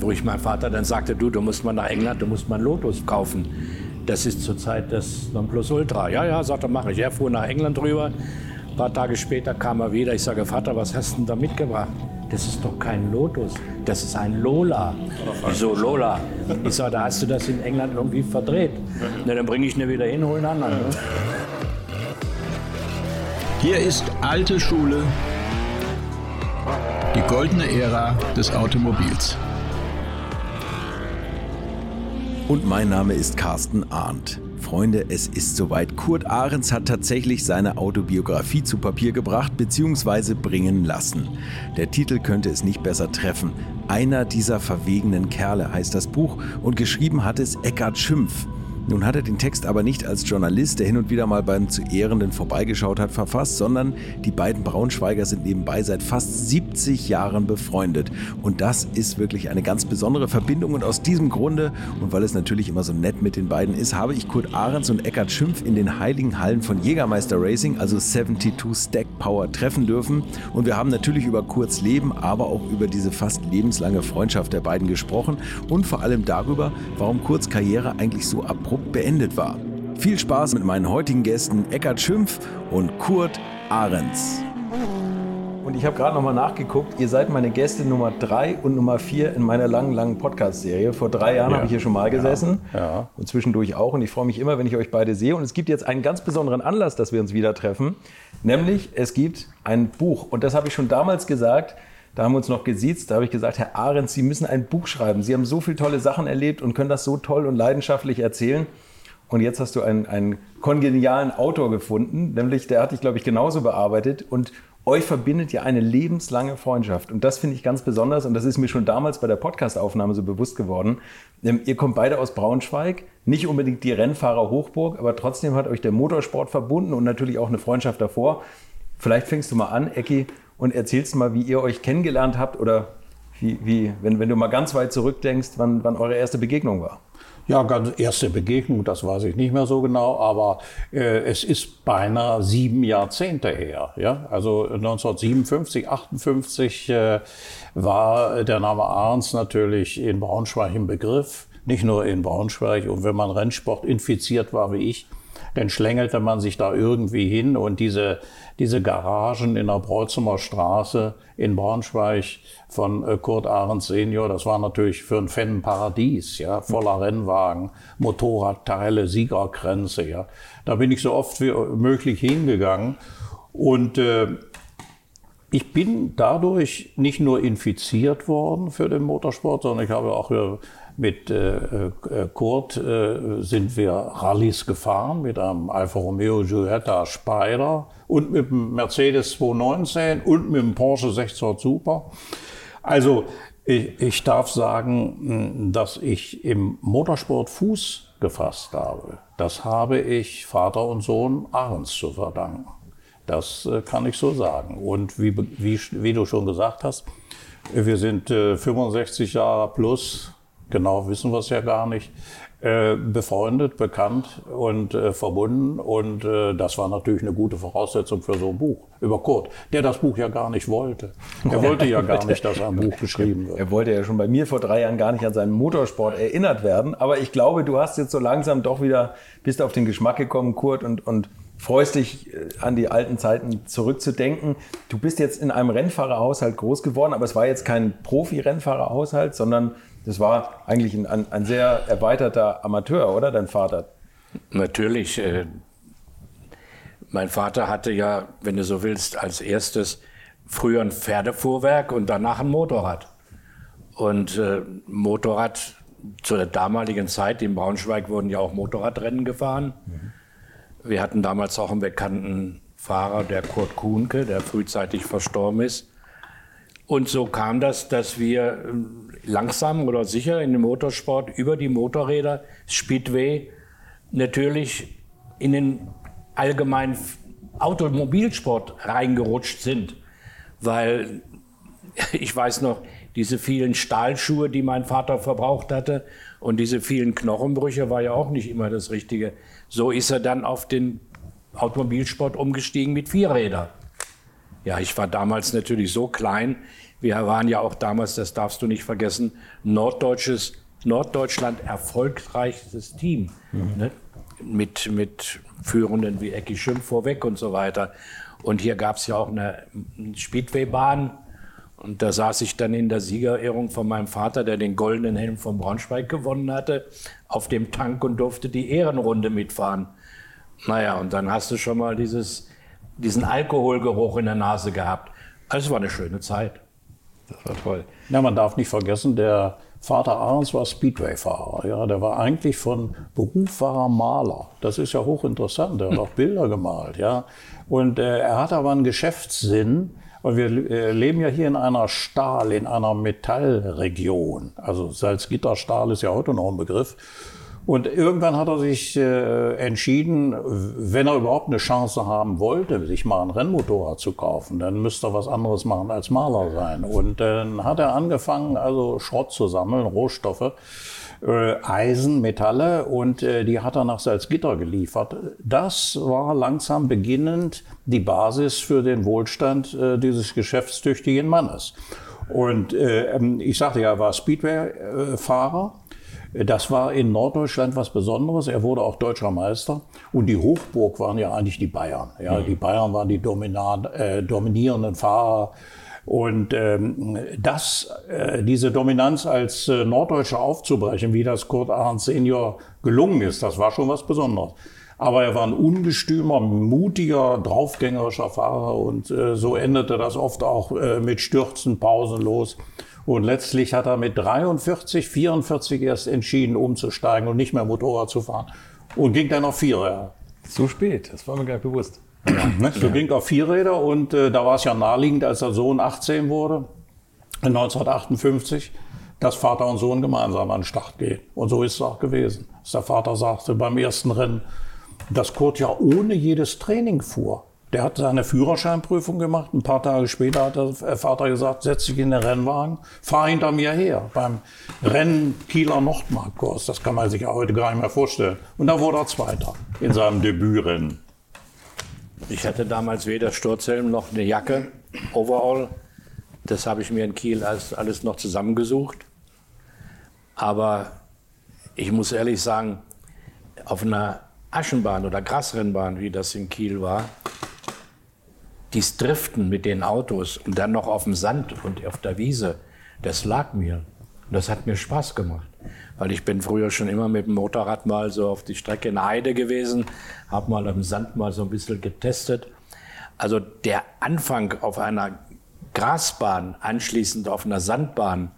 wo ich meinem Vater dann sagte, du, du musst mal nach England, du musst mal einen Lotus kaufen. Das ist zurzeit das Nonplusultra. Ja, ja, sagt er, mache ich. Er fuhr nach England rüber. Ein paar Tage später kam er wieder. Ich sage, Vater, was hast du denn da mitgebracht? Das ist doch kein Lotus, das ist ein Lola. Wieso Lola? Ich sage, da hast du das in England irgendwie verdreht. Na, dann bringe ich ihn wieder hin, hol einen anderen. Ne? Hier ist alte Schule, die goldene Ära des Automobils. Und mein Name ist Carsten Arndt. Freunde, es ist soweit. Kurt Ahrens hat tatsächlich seine Autobiografie zu Papier gebracht bzw. bringen lassen. Der Titel könnte es nicht besser treffen. Einer dieser verwegenen Kerle heißt das Buch und geschrieben hat es Eckhard Schimpf. Nun hat er den Text aber nicht als Journalist, der hin und wieder mal beim zu Ehrenden vorbeigeschaut hat, verfasst, sondern die beiden Braunschweiger sind nebenbei seit fast 70 Jahren befreundet. Und das ist wirklich eine ganz besondere Verbindung. Und aus diesem Grunde, und weil es natürlich immer so nett mit den beiden ist, habe ich Kurt Ahrens und Eckhard Schimpf in den heiligen Hallen von Jägermeister Racing, also 72 Stack Power, treffen dürfen. Und wir haben natürlich über Kurts Leben, aber auch über diese fast lebenslange Freundschaft der beiden gesprochen und vor allem darüber, warum Kurts Karriere eigentlich so abrupt beendet war. Viel Spaß mit meinen heutigen Gästen Eckhard Schimpf und Kurt Ahrens. Und ich habe gerade nochmal nachgeguckt, ihr seid meine Gäste Nummer drei und Nummer vier in meiner langen, langen Podcast-Serie. Vor drei Jahren ja. habe ich hier schon mal gesessen ja. Ja. und zwischendurch auch. Und ich freue mich immer, wenn ich euch beide sehe. Und es gibt jetzt einen ganz besonderen Anlass, dass wir uns wieder treffen. Nämlich, es gibt ein Buch. Und das habe ich schon damals gesagt. Da haben wir uns noch gesiezt, da habe ich gesagt, Herr Ahrens, Sie müssen ein Buch schreiben. Sie haben so viele tolle Sachen erlebt und können das so toll und leidenschaftlich erzählen. Und jetzt hast du einen, einen kongenialen Autor gefunden, nämlich der hat dich, glaube ich, genauso bearbeitet. Und euch verbindet ja eine lebenslange Freundschaft. Und das finde ich ganz besonders. Und das ist mir schon damals bei der Podcastaufnahme so bewusst geworden. Ähm, ihr kommt beide aus Braunschweig, nicht unbedingt die Rennfahrer Hochburg, aber trotzdem hat euch der Motorsport verbunden und natürlich auch eine Freundschaft davor. Vielleicht fängst du mal an, Ecki, und erzählst mal, wie ihr euch kennengelernt habt oder wie, wie wenn, wenn du mal ganz weit zurückdenkst, wann, wann eure erste Begegnung war. Ja, ganz erste Begegnung, das weiß ich nicht mehr so genau, aber äh, es ist beinahe sieben Jahrzehnte her. Ja? Also 1957, 58 äh, war der Name Arns natürlich in Braunschweig im Begriff. Nicht nur in Braunschweig. Und wenn man Rennsport infiziert war wie ich, dann schlängelte man sich da irgendwie hin und diese, diese Garagen in der Breuzumer Straße in Braunschweig von äh, Kurt Ahrens Senior, das war natürlich für einen Fan ein Paradies, ja, voller Rennwagen, Motorradteile, Siegerkränze, ja. Da bin ich so oft wie möglich hingegangen und äh, ich bin dadurch nicht nur infiziert worden für den Motorsport, sondern ich habe auch äh, mit äh, äh, Kurt äh, sind wir Rallyes gefahren mit einem Alfa Romeo Giulietta Spider und mit dem Mercedes 219 und mit dem Porsche 600 Super. Also ich, ich darf sagen, dass ich im Motorsport Fuß gefasst habe. Das habe ich Vater und Sohn Ahrens zu verdanken. Das äh, kann ich so sagen. Und wie, wie, wie du schon gesagt hast, wir sind 65 Jahre plus genau wissen wir es ja gar nicht, äh, befreundet, bekannt und äh, verbunden. Und äh, das war natürlich eine gute Voraussetzung für so ein Buch über Kurt, der das Buch ja gar nicht wollte. Er wollte ja gar nicht, dass ein Buch geschrieben wird. Er wollte ja schon bei mir vor drei Jahren gar nicht an seinen Motorsport erinnert werden. Aber ich glaube, du hast jetzt so langsam doch wieder, bist auf den Geschmack gekommen, Kurt, und, und freust dich an die alten Zeiten zurückzudenken. Du bist jetzt in einem Rennfahrerhaushalt groß geworden, aber es war jetzt kein Profi-Rennfahrerhaushalt, sondern das war eigentlich ein, ein, sehr erweiterter Amateur, oder dein Vater? Natürlich. Äh, mein Vater hatte ja, wenn du so willst, als erstes früher ein Pferdefuhrwerk und danach ein Motorrad. Und äh, Motorrad zu der damaligen Zeit in Braunschweig wurden ja auch Motorradrennen gefahren. Mhm. Wir hatten damals auch einen bekannten Fahrer, der Kurt Kuhnke, der frühzeitig verstorben ist. Und so kam das, dass wir ähm, langsam oder sicher in den Motorsport über die Motorräder, Speedway, natürlich in den allgemeinen Automobilsport reingerutscht sind. Weil ich weiß noch, diese vielen Stahlschuhe, die mein Vater verbraucht hatte und diese vielen Knochenbrüche war ja auch nicht immer das Richtige. So ist er dann auf den Automobilsport umgestiegen mit Vierrädern. Ja, ich war damals natürlich so klein. Wir waren ja auch damals, das darfst du nicht vergessen, norddeutsches, Norddeutschland erfolgreichstes Team. Mhm. Ne? Mit, mit Führenden wie Ecki Schimpf vorweg und so weiter. Und hier gab es ja auch eine Speedwaybahn. Und da saß ich dann in der Siegerehrung von meinem Vater, der den goldenen Helm von Braunschweig gewonnen hatte, auf dem Tank und durfte die Ehrenrunde mitfahren. Naja, und dann hast du schon mal dieses, diesen Alkoholgeruch in der Nase gehabt. Also es war eine schöne Zeit. Das war toll. Ja, man darf nicht vergessen, der Vater Ahrens war Speedway-Fahrer. Ja, der war eigentlich von Beruf war Maler. Das ist ja hochinteressant. Der hat auch Bilder gemalt. Ja, und äh, er hat aber einen Geschäftssinn. Und wir äh, leben ja hier in einer Stahl, in einer Metallregion. Also Salzgitterstahl ist ja heute noch ein Begriff. Und irgendwann hat er sich äh, entschieden, wenn er überhaupt eine Chance haben wollte, sich mal ein Rennmotorrad zu kaufen, dann müsste er was anderes machen als Maler sein. Und dann hat er angefangen, also Schrott zu sammeln, Rohstoffe, äh, Eisen, Metalle und äh, die hat er nach Salzgitter geliefert. Das war langsam beginnend die Basis für den Wohlstand äh, dieses geschäftstüchtigen Mannes. Und äh, ähm, ich sagte ja, er war Speedway-Fahrer das war in Norddeutschland was Besonderes. Er wurde auch deutscher Meister. Und die Hochburg waren ja eigentlich die Bayern. Ja, mhm. Die Bayern waren die äh, dominierenden Fahrer. Und ähm, das, äh, diese Dominanz als äh, Norddeutscher aufzubrechen, wie das Kurt Arndt Senior gelungen ist, das war schon was Besonderes. Aber er war ein ungestümer, mutiger, draufgängerischer Fahrer und äh, so endete das oft auch äh, mit Stürzen pausenlos. Und letztlich hat er mit 43, 44 erst entschieden, umzusteigen und nicht mehr Motorrad zu fahren. Und ging dann auf Vierräder. So spät, das war mir gar nicht bewusst. Ja, ne? So ja. ging auf Vierräder und äh, da war es ja naheliegend, als der Sohn 18 wurde, 1958, dass Vater und Sohn gemeinsam an den Start gehen. Und so ist es auch gewesen. Dass der Vater sagte beim ersten Rennen, dass Kurt ja ohne jedes Training fuhr. Der hat seine Führerscheinprüfung gemacht. Ein paar Tage später hat der Vater gesagt, setz dich in den Rennwagen, fahr hinter mir her. Beim Rennen Kieler Nordmarkkurs. Das kann man sich heute gar nicht mehr vorstellen. Und da wurde er Zweiter in seinem Debütrennen. Ich hatte damals weder Sturzhelm noch eine Jacke, Overall. Das habe ich mir in Kiel alles noch zusammengesucht. Aber ich muss ehrlich sagen, auf einer Aschenbahn oder Grasrennbahn, wie das in Kiel war, dies Driften mit den Autos und dann noch auf dem Sand und auf der Wiese, das lag mir. Und das hat mir Spaß gemacht. Weil ich bin früher schon immer mit dem Motorrad mal so auf die Strecke in Heide gewesen, habe mal am Sand mal so ein bisschen getestet. Also der Anfang auf einer Grasbahn, anschließend auf einer Sandbahn,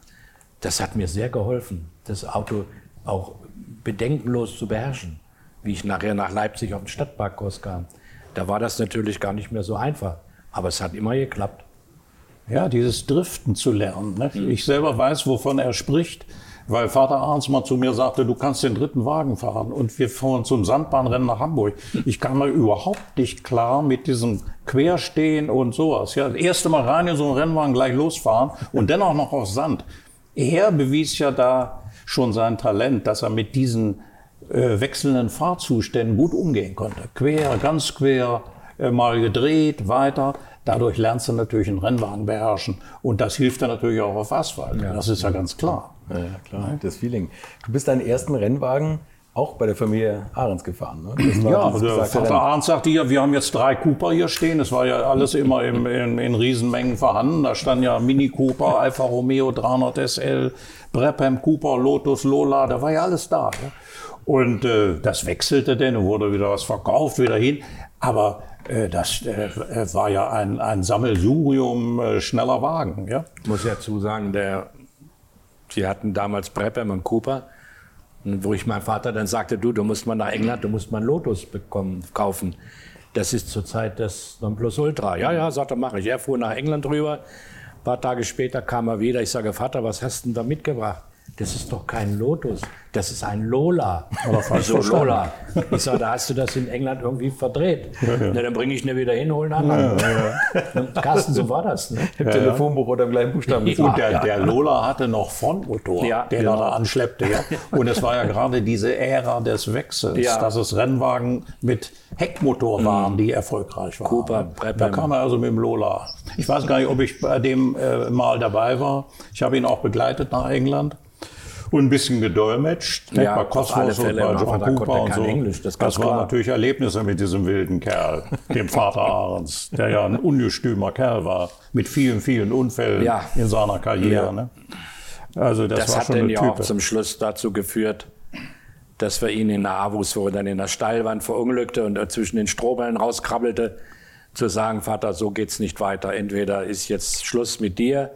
das hat mir sehr geholfen, das Auto auch bedenkenlos zu beherrschen, wie ich nachher nach Leipzig auf den Stadtparkkurs kam. Da war das natürlich gar nicht mehr so einfach. Aber es hat immer geklappt. Ja, dieses Driften zu lernen. Ne? Mhm. Ich selber weiß, wovon er spricht, weil Vater Arns mal zu mir sagte, du kannst den dritten Wagen fahren. Und wir fahren zum Sandbahnrennen nach Hamburg. Ich kam mal überhaupt nicht klar mit diesem Querstehen und sowas. Ja, das erste Mal rein in so einen Rennwagen gleich losfahren und dennoch noch auf Sand. Er bewies ja da schon sein Talent, dass er mit diesen äh, wechselnden Fahrzuständen gut umgehen konnte. Quer, ganz quer, äh, mal gedreht, weiter. Dadurch lernst du natürlich einen Rennwagen beherrschen. Und das hilft dir natürlich auch auf Asphalt. Ja. Das ist ja ganz klar. Ja, ja, klar, das Feeling. Du bist deinen ersten Rennwagen auch bei der Familie Ahrens gefahren. Ne? ja, der Vater Ahrens sagte ja, wir haben jetzt drei Cooper hier stehen. Es war ja alles immer im, in, in Riesenmengen vorhanden. Da stand ja Mini Cooper, Alfa Romeo 300 SL, Brabham Cooper, Lotus, Lola. Da war ja alles da. Ja? Und äh, das wechselte denn und wurde wieder was verkauft, wieder hin. Aber äh, das äh, war ja ein, ein Sammelsurium äh, schneller Wagen. Ja? Ich muss ja zu sagen, der, sie hatten damals Brabham und Cooper. wo ich meinem Vater dann sagte, du, du musst mal nach England, du musst mal einen Lotus bekommen, kaufen. Das ist zurzeit das Nonplusultra. Ja, ja, sagt er, mache ich. Er fuhr nach England rüber. Ein paar Tage später kam er wieder. Ich sage, Vater, was hast du denn da mitgebracht? Das ist doch kein Lotus, das ist ein Lola. Aber falsch Wieso verstanden. Lola? Ich sage, da hast du das in England irgendwie verdreht. Na, dann bringe ich ihn wieder hin, hol einen anderen. Carsten, so war das. Ne? Im Telefonbuch oder im gleichen Buchstaben Ja. Und der, der Lola hatte noch Frontmotor, Ja, der genau. da anschleppte. Ja. Und es war ja gerade diese Ära des Wechsels, Ja. dass es Rennwagen mit Heckmotor waren, die erfolgreich waren. Cooper, Da kam er also mit dem Lola. Ich weiß gar nicht, ob ich bei dem äh, mal dabei war. Ich habe ihn auch begleitet nach England. Und ein bisschen gedolmetscht, Ja, bei Cosmos und bei John konnte Cooper er und so. Englisch, das das waren natürlich Erlebnisse mit diesem wilden Kerl, dem Vater Ahrens, der ja ein ungestümer Kerl war, mit vielen, vielen Unfällen Ja. in seiner Karriere. Ja. Ne? Also das, Das war hat schon dann ja auch Type. zum Schluss dazu geführt, dass wir ihn in der Avus, wo er dann in der Steilwand verunglückte und er zwischen den Strohballen rauskrabbelte, zu sagen, Vater, so geht's nicht weiter. Entweder ist jetzt Schluss mit dir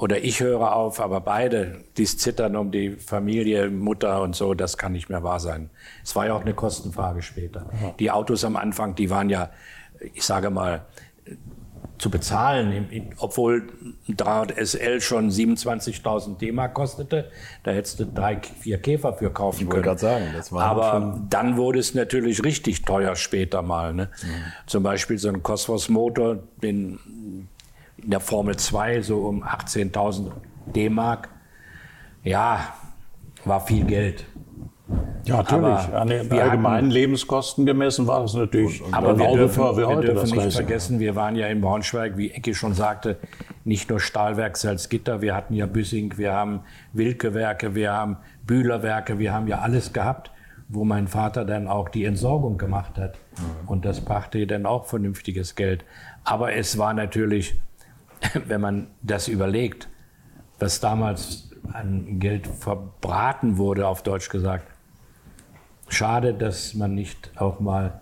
oder ich höre auf, aber beide, dies Zittern um die Familie, Mutter und so, das kann nicht mehr wahr sein. Es war ja auch eine Kostenfrage später. Die Autos am Anfang, die waren ja, ich sage mal, zu bezahlen, obwohl ein 300 SL schon 27.000 D-Mark kostete. Da hättest du drei, vier Käfer für kaufen wollte können. gerade sagen, das war Aber dann wurde es natürlich richtig teuer später mal. Ne? Zum Beispiel so ein Cosmos-Motor, den in der Formel 2 so um 18.000 D-Mark. Ja, war viel Geld. Ja, natürlich. aber An den wir allgemeinen Lebenskosten gemessen war das natürlich Aber wir dürfen, wir heute dürfen nicht Racing. vergessen, wir waren ja in Braunschweig, wie Ecki schon sagte, nicht nur Stahlwerk Salzgitter, wir hatten ja Büssing, wir haben Wilke-Werke, wir haben Bühlerwerke, wir haben ja alles gehabt, wo mein Vater dann auch die Entsorgung gemacht hat. Und das brachte dann auch vernünftiges Geld. Aber es war natürlich, wenn man das überlegt, was damals an Geld verbraten wurde, auf Deutsch gesagt, schade, dass man nicht auch mal,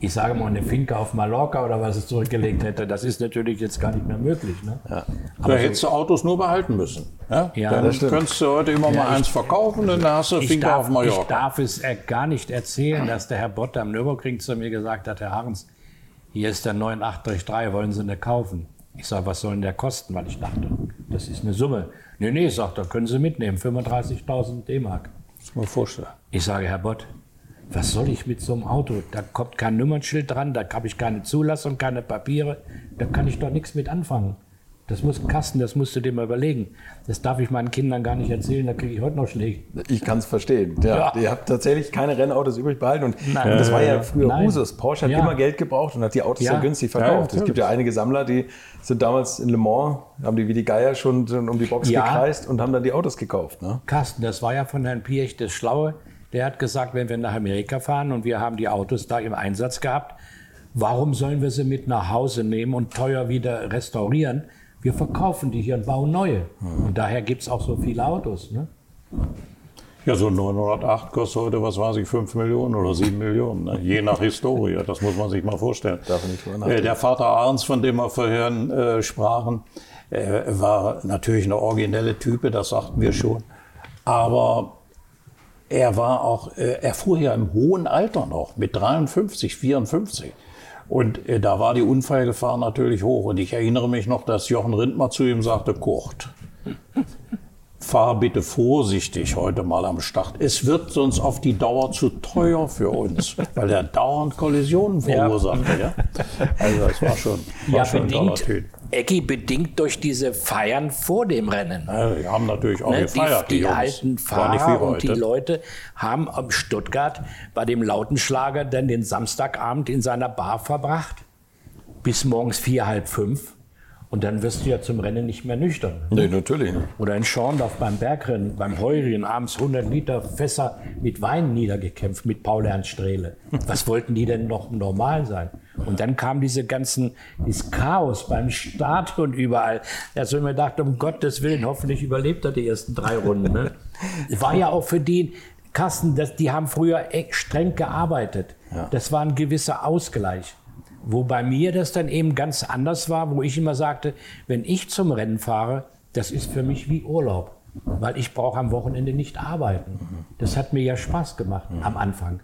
ich sage mal, eine Finke auf Mallorca oder was es zurückgelegt hätte. Das ist natürlich jetzt gar nicht mehr möglich. Ne? Da hättest du Autos nur behalten müssen. Ja? Ja, dann könntest du heute immer mal eins verkaufen, dann hast du Ich Finca auf darf, ich Mallorca. darf es äh, gar nicht erzählen, dass der Herr Bott am Nürburgring zu mir gesagt hat, Herr Harens, hier ist der 98-3, wollen Sie eine kaufen? Ich sage, was soll denn der kosten? Weil ich dachte, das ist eine Summe. Nee, nee, sagt er, können Sie mitnehmen, 35.000 D-Mark. Man vorstellen. Ich sage, Herr Bott, was soll ich mit so einem Auto? Da kommt kein Nummernschild dran, da habe ich keine Zulassung, keine Papiere, da kann ich doch nichts mit anfangen. Das muss Kasten, das musst du dir mal überlegen. Das darf ich meinen Kindern gar nicht erzählen, da kriege ich heute noch Schläge. Ich kann es verstehen. Ja, Ja. Ihr habt tatsächlich keine Rennautos übrig behalten. Und, Nein. und das war ja früher Nein. Usus. Porsche hat Ja. immer Geld gebraucht und hat die Autos Ja. sehr günstig verkauft. es gibt ja einige Sammler, die sind damals in Le Mans, haben die wie die Geier schon um die Box gekreist und haben dann die Autos gekauft. Ne? Carsten, das war ja von Herrn Piech das Schlaue. Der hat gesagt, wenn wir nach Amerika fahren und wir haben die Autos da im Einsatz gehabt, warum sollen wir sie mit nach Hause nehmen und teuer wieder restaurieren? Wir verkaufen die hier und bauen neue. Und daher gibt es auch so viele Autos. Ne? Ja, so ein 908 kostet heute, was weiß ich, 5 Millionen oder 7 Millionen, ne? je nach Historie. Das muss man sich mal vorstellen. Darf nicht Äh. Der Vater Ahrens, von dem wir vorhin äh, sprachen, äh, war natürlich eine originelle Type, das sagten wir schon. Aber er war auch, äh, er fuhr ja im hohen Alter noch, mit 53, 54. Und äh, da war die Unfallgefahr natürlich hoch. Und ich erinnere mich noch, dass Jochen Rindmer zu ihm sagte, Kurt, fahr bitte vorsichtig heute mal am Start. Es wird sonst auf die Dauer zu teuer für uns, weil er dauernd Kollisionen verursachte. Ja. Also das war schon, war Ja, schon ein toller bedingt, Ecki, bedingt durch diese Feiern vor dem Rennen. Ja, die haben natürlich auch Ne, gefeiert, die, die Jungs. alten Fahrer und die. Leute haben am Stuttgart bei dem Lautenschlager dann den Samstagabend in seiner Bar verbracht. Bis morgens vier, halb fünf. Und dann wirst du ja zum Rennen nicht mehr nüchtern. Nee, natürlich nicht. Oder in Schorndorf beim Bergrennen, beim Heurigen, abends 100 Liter Fässer mit Wein niedergekämpft mit Paul Ernst Strehle. Was wollten die denn noch normal sein? Und dann kam diese ganzen, dieses Chaos beim Start und überall. Da so mir gedacht, um Gottes Willen, hoffentlich überlebt er die ersten drei Runden. Ne? War ja auch für die, Kassen, das, die haben früher streng gearbeitet. Das war ein gewisser Ausgleich. Wo bei mir das dann eben ganz anders war, wo ich immer sagte, wenn ich zum Rennen fahre, das ist für mich wie Urlaub. Weil ich brauche am Wochenende nicht arbeiten. Das hat mir ja Spaß gemacht am Anfang.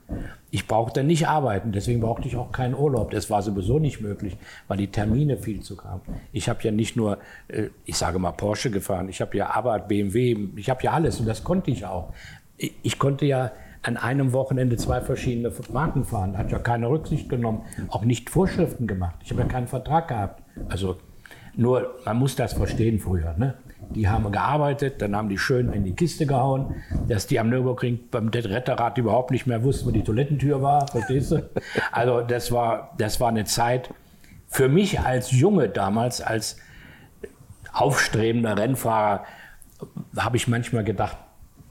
Ich brauchte nicht arbeiten, deswegen brauchte ich auch keinen Urlaub. Das war sowieso nicht möglich, weil die Termine viel zu kamen. Ich habe ja nicht nur, äh, ich sage mal Porsche gefahren, ich habe ja Arbeit, BMW, ich habe ja alles und das konnte ich auch. Ich konnte ja an einem Wochenende zwei verschiedene Marken fahren. Hat ja keine Rücksicht genommen, auch nicht Vorschriften gemacht. Ich habe ja keinen Vertrag gehabt. Also nur, man muss das verstehen früher. Ne? Die haben gearbeitet, dann haben die schön in die Kiste gehauen, dass die am Nürburgring beim Retterrad überhaupt nicht mehr wussten, wo die Toilettentür war, verstehst du? Also das war, das war eine Zeit für mich als Junge damals, als aufstrebender Rennfahrer, habe ich manchmal gedacht,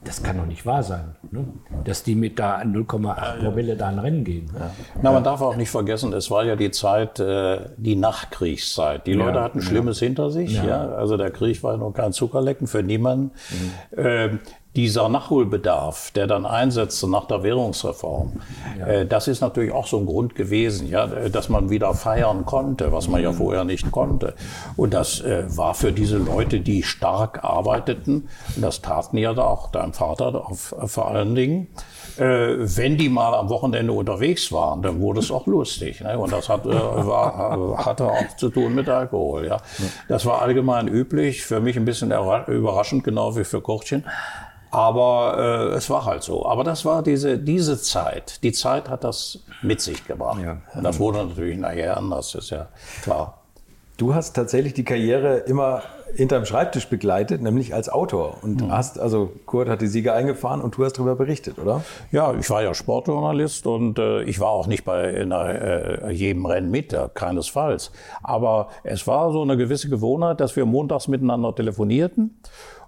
das kann doch nicht wahr sein, ne? dass die mit da 0,8 Promille da ein Rennen gehen. Ja. Na, man darf auch nicht vergessen, es war ja die Zeit, äh, die Nachkriegszeit. Die ja, Leute hatten Schlimmes ja. hinter sich. Ja. Also der Krieg war noch kein Zuckerlecken für niemanden. Mhm. Ähm, dieser Nachholbedarf, der dann einsetzte nach der Währungsreform, ja. äh, das ist natürlich auch so ein Grund gewesen, ja, dass man wieder feiern konnte, was man ja mhm. vorher nicht konnte. Und das äh, war für diese Leute, die stark arbeiteten, und das taten ja auch dein Vater vor allen Dingen, äh, wenn die mal am Wochenende unterwegs waren, dann wurde es auch lustig. Ne? Und das hat, äh, war, hatte auch zu tun mit Alkohol. Ja. Das war allgemein üblich, für mich ein bisschen überraschend, genau wie für Kurtchen. Aber äh, es war halt so. Aber das war diese, diese Zeit. Die Zeit hat das mit sich gebracht. Ja. Und das wurde natürlich nachher anders, ist ja klar. Du hast tatsächlich die Karriere immer hinterm Schreibtisch begleitet, nämlich als Autor. Und mhm. hast, also Kurt hat die Sieger eingefahren und du hast darüber berichtet, oder? Ja, ich war ja Sportjournalist und äh, ich war auch nicht bei in, äh, jedem Rennen mit, ja, keinesfalls. Aber es war so eine gewisse Gewohnheit, dass wir montags miteinander telefonierten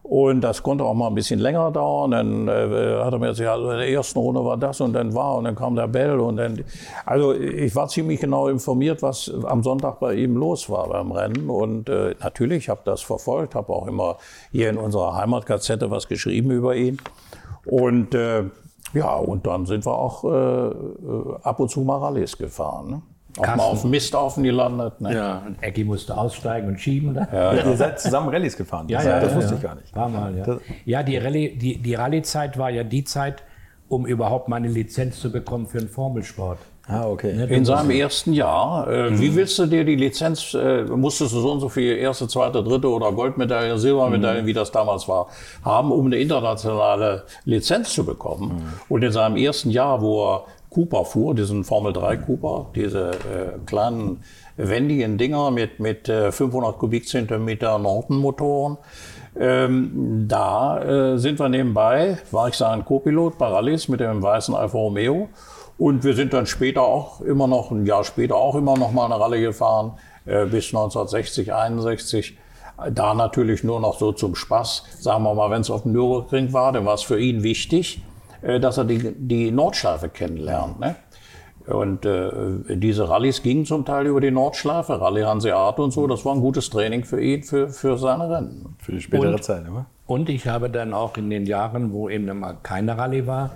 und das konnte auch mal ein bisschen länger dauern. Dann äh, hat er mir gesagt, also in der ersten Runde war das und dann war und dann kam der Bell und dann. Also ich war ziemlich genau informiert, was am Sonntag bei ihm los war beim Rennen. Und äh, natürlich habe das verfolgt, habe auch immer hier in unserer Heimatgazette was geschrieben über ihn. Und äh, ja, und dann sind wir auch äh, äh ab und zu mal Rallyes gefahren. Ne? Auch mal auf dem Misthaufen gelandet. Ne? Ja, und Ecki musste aussteigen und schieben. Ne? Ja, ja. Ihr seid zusammen Rallyes gefahren. Ja, ja, das wusste ich gar nicht. Ein paar Mal, ja. ja, die, Rallye, die, die Rallye-Zeit war ja die Zeit, um überhaupt mal eine Lizenz zu bekommen für einen Formelsport. Ah, okay. Ne, In seinem ersten Jahr. Äh, mhm. Wie willst du dir die Lizenz, äh, musstest du so und so viel erste, zweite, dritte oder Goldmedaille, Silbermedaille, mhm. wie das damals war, haben, um eine internationale Lizenz zu bekommen? Mhm. Und in seinem ersten Jahr, wo er Cooper fuhr, diesen Formel 3 Cooper, diese äh, kleinen wendigen Dinger mit, mit äh, 500 Kubikzentimeter Norton-Motoren. Ähm, da äh, sind wir nebenbei, war ich sein Co-Pilot bei Rallyes mit dem weißen Alfa Romeo. Und wir sind dann später auch immer noch, ein Jahr später auch immer noch mal eine Rallye gefahren, äh, bis 1960, 61. Da natürlich nur noch so zum Spaß. Sagen wir mal, wenn es auf dem Nürburgring war, dann war es für ihn wichtig, dass er die, die Nordschleife kennenlernt. Ne? Und äh, diese Rallyes gingen zum Teil über die Nordschleife, Rallye Hanseat und so. Das war ein gutes Training für ihn, für, für seine Rennen. Für die spätere und, Zeit, oder? Und ich habe dann auch in den Jahren, wo eben mal keine Rallye war,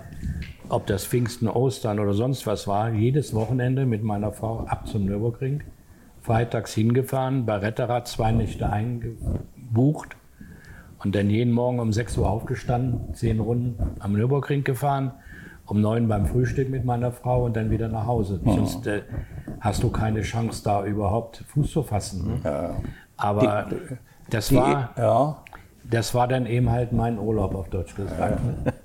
ob das Pfingsten, Ostern oder sonst was war, jedes Wochenende mit meiner Frau ab zum Nürburgring, freitags hingefahren, bei Retterrad zwei Nächte eingebucht und dann jeden Morgen um 6 Uhr aufgestanden, zehn Runden am Nürburgring gefahren, um neun beim Frühstück mit meiner Frau und dann wieder nach Hause. Mhm. Sonst äh, hast du keine Chance, da überhaupt Fuß zu fassen. Ne? Ja. Aber die, das, die, war, ja. das war dann eben halt mein Urlaub, auf Deutsch gesagt. Ja.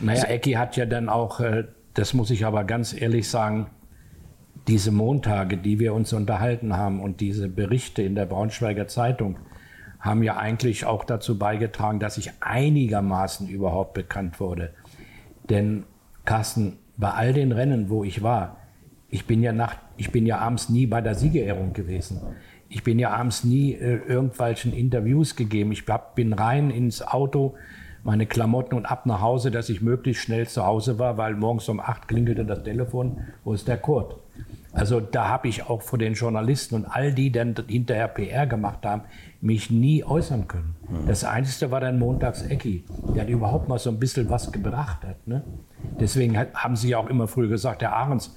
Naja, Ecki hat ja dann auch, äh, das muss ich aber ganz ehrlich sagen, diese Montage, die wir uns unterhalten haben und diese Berichte in der Braunschweiger Zeitung, haben ja eigentlich auch dazu beigetragen, dass ich einigermaßen überhaupt bekannt wurde. Denn Carsten, bei all den Rennen, wo ich war, ich bin ja, nach, ich bin ja abends nie bei der Siegerehrung gewesen. Ich bin ja abends nie äh, irgendwelchen Interviews gegeben. Ich hab, bin rein ins Auto, meine Klamotten und ab nach Hause, dass ich möglichst schnell zu Hause war, weil morgens um acht klingelte das Telefon, wo ist der Kurt? Also da habe ich auch vor den Journalisten und all die, die dann hinterher PR gemacht haben, mich nie äußern können. Mhm. Das Einzige war dann montags Ecki, der hat überhaupt mal so ein bisschen was gebracht hat. Ne? Deswegen haben sie ja auch immer früher gesagt, Herr Ahrens,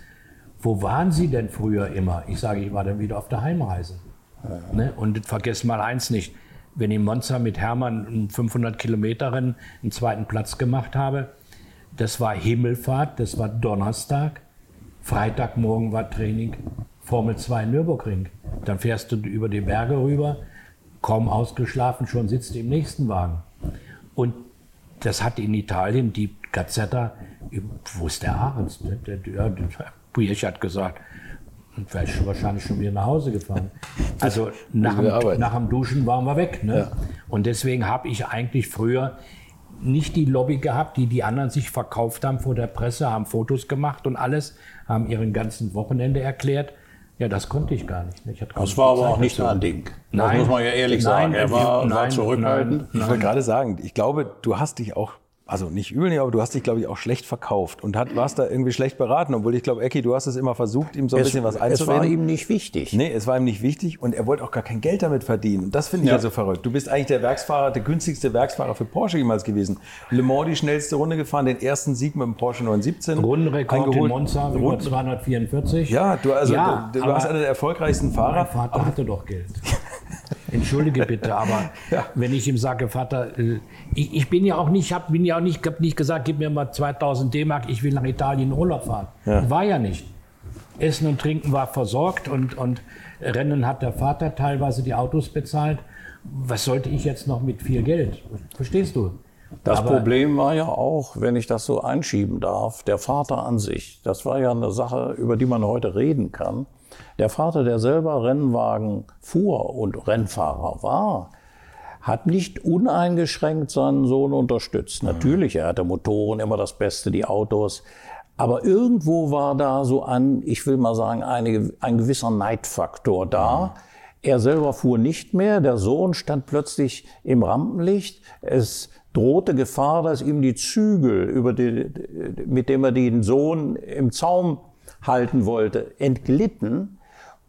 wo waren Sie denn früher immer? Ich sage, ich war dann wieder auf der Heimreise. Ja. Ne? Und vergesst mal eins nicht, wenn ich in Monza mit Hermann einen 500 Kilometer Rennen einen zweiten Platz gemacht habe, das war Himmelfahrt, das war Donnerstag, Freitagmorgen war Training, Formel 2 Nürburgring. Dann fährst du über die Berge rüber, kaum ausgeschlafen, schon sitzt im nächsten Wagen. Und das hat in Italien die Gazzetta, wo ist der Ahrens? Der, Burch hat gesagt, und wäre ich wahrscheinlich schon wieder nach Hause gefahren. Also nach dem, nach dem Duschen waren wir weg. Ne? Ja. Und deswegen habe ich eigentlich früher nicht die Lobby gehabt, die die anderen sich verkauft haben vor der Presse, haben Fotos gemacht und alles, haben ihren ganzen Wochenende erklärt. Ja, das konnte ich gar nicht. Ich das war aber auch nicht sein Ding. Nein, das muss man ja ehrlich nein, sagen. Er war, nein, war zurückhaltend. Nein, ich wollte gerade sagen, ich glaube, du hast dich auch also nicht übel, aber du hast dich, glaube ich, auch schlecht verkauft und hat, warst da irgendwie schlecht beraten, obwohl ich glaube, Ecki, du hast es immer versucht, ihm so ein es, bisschen was einzureden. Es war ihm nicht wichtig. Nee, es war ihm nicht wichtig und er wollte auch gar kein Geld damit verdienen. Und das finde ich ja. so verrückt. Du bist eigentlich der Werksfahrer, der günstigste Werksfahrer für Porsche jemals gewesen. Le Mans die schnellste Runde gefahren, den ersten Sieg mit dem Porsche 917. Rundenrekord eingeholt. in Monza, über 244. Ja, du, also, ja, du, du warst einer der erfolgreichsten Fahrer. Mein Vater hatte doch Geld. Entschuldige bitte, aber ja. wenn ich ihm sage, Vater, äh, ich, ich bin ja auch nicht, hab, bin ja auch nicht, hab nicht gesagt, gib mir mal 2000 D-Mark, ich will nach Italien in Urlaub fahren. Ja. War ja nicht. Essen und Trinken war versorgt und, und Rennen hat der Vater teilweise die Autos bezahlt. Was sollte ich jetzt noch mit viel Geld? Verstehst du? Das Aber Problem war ja auch, wenn ich das so einschieben darf, der Vater an sich. Das war ja eine Sache, über die man heute reden kann. Der Vater, der selber Rennwagen fuhr und Rennfahrer war, hat nicht uneingeschränkt seinen Sohn unterstützt. Natürlich, er hatte Motoren, immer das Beste, die Autos. Aber irgendwo war da so ein, ich will mal sagen, eine, ein gewisser Neidfaktor da. Er selber fuhr nicht mehr, der Sohn stand plötzlich im Rampenlicht. Es drohte Gefahr, dass ihm die Zügel, über die, mit dem er den Sohn im Zaum halten wollte, entglitten.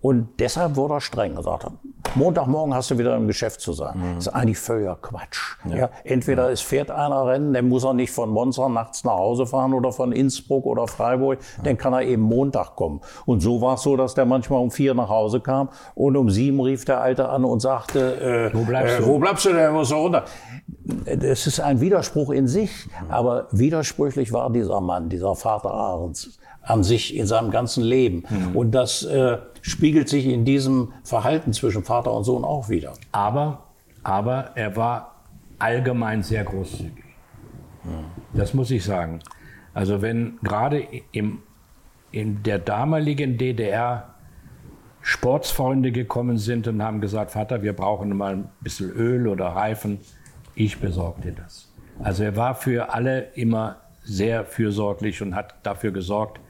Und deshalb wurde er streng. Sagte, Montagmorgen hast du wieder im Geschäft zu sein. Mhm. Das ist eigentlich völliger Quatsch. Ja. ja entweder es fährt einer Rennen, dann muss er nicht von Monza nachts nach Hause fahren oder von Innsbruck oder Freiburg, ja. dann kann er eben Montag kommen. Und so war es so, dass der manchmal um vier nach Hause kam und um sieben rief der Alte an und sagte, äh, wo bleibst du? Äh, wo bleibst du denn? Muss runter. Das ist ein Widerspruch in sich, aber widersprüchlich war dieser Mann, dieser Vater Ahrens an sich in seinem ganzen Leben. Mhm. Und das äh, spiegelt sich in diesem Verhalten zwischen Vater und Sohn auch wieder. Aber, aber er war allgemein sehr großzügig. Mhm. Das muss ich sagen. Also wenn gerade im, in der damaligen DDR Sportsfreunde gekommen sind und haben gesagt, Vater, wir brauchen mal ein bisschen Öl oder Reifen, ich besorge dir das. Also er war für alle immer sehr fürsorglich und hat dafür gesorgt,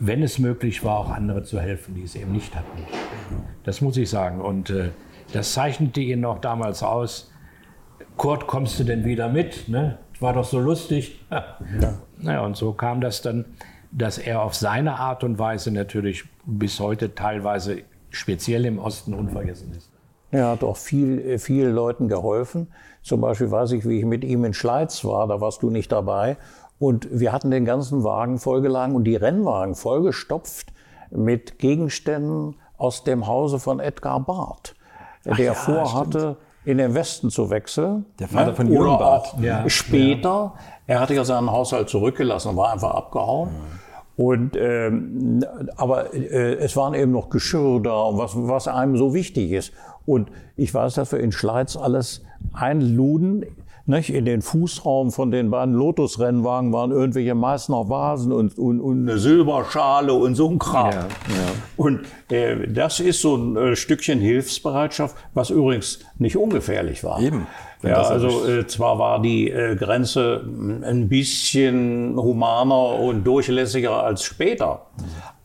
wenn es möglich war, auch andere zu helfen, die es eben nicht hatten. Das muss ich sagen. Und äh, das zeichnete ihn noch damals aus. Kurt, kommst du denn wieder mit? Ne? War doch so lustig. Ja. Naja, und so kam das dann, dass er auf seine Art und Weise natürlich bis heute teilweise speziell im Osten unvergessen ist. Er hat auch viel, äh, vielen Leuten geholfen. Zum Beispiel weiß ich, wie ich mit ihm in Schleiz war, da warst du nicht dabei. Und wir hatten den ganzen Wagen vollgeladen und die Rennwagen vollgestopft mit Gegenständen aus dem Hause von Edgar Barth, Ach der ja, vorhatte, stimmt. in den Westen zu wechseln. Der Vater ne? von Jürgen Barth. Ja, später, ja. er hatte ja seinen Haushalt zurückgelassen und war einfach abgehauen. Und, ähm, aber äh, es waren eben noch Geschirr da, was, was einem so wichtig ist. Und ich weiß, dass wir in Schleiz alles einluden nicht? In den Fußraum von den beiden Lotus-Rennwagen waren irgendwelche Meißner Vasen und, und, und eine Silberschale und so ein Kram. Ja, ja. Und äh, das ist so ein äh, Stückchen Hilfsbereitschaft, was übrigens nicht ungefährlich war. Eben. Ja, also äh, zwar war die äh, Grenze ein bisschen humaner und durchlässiger als später,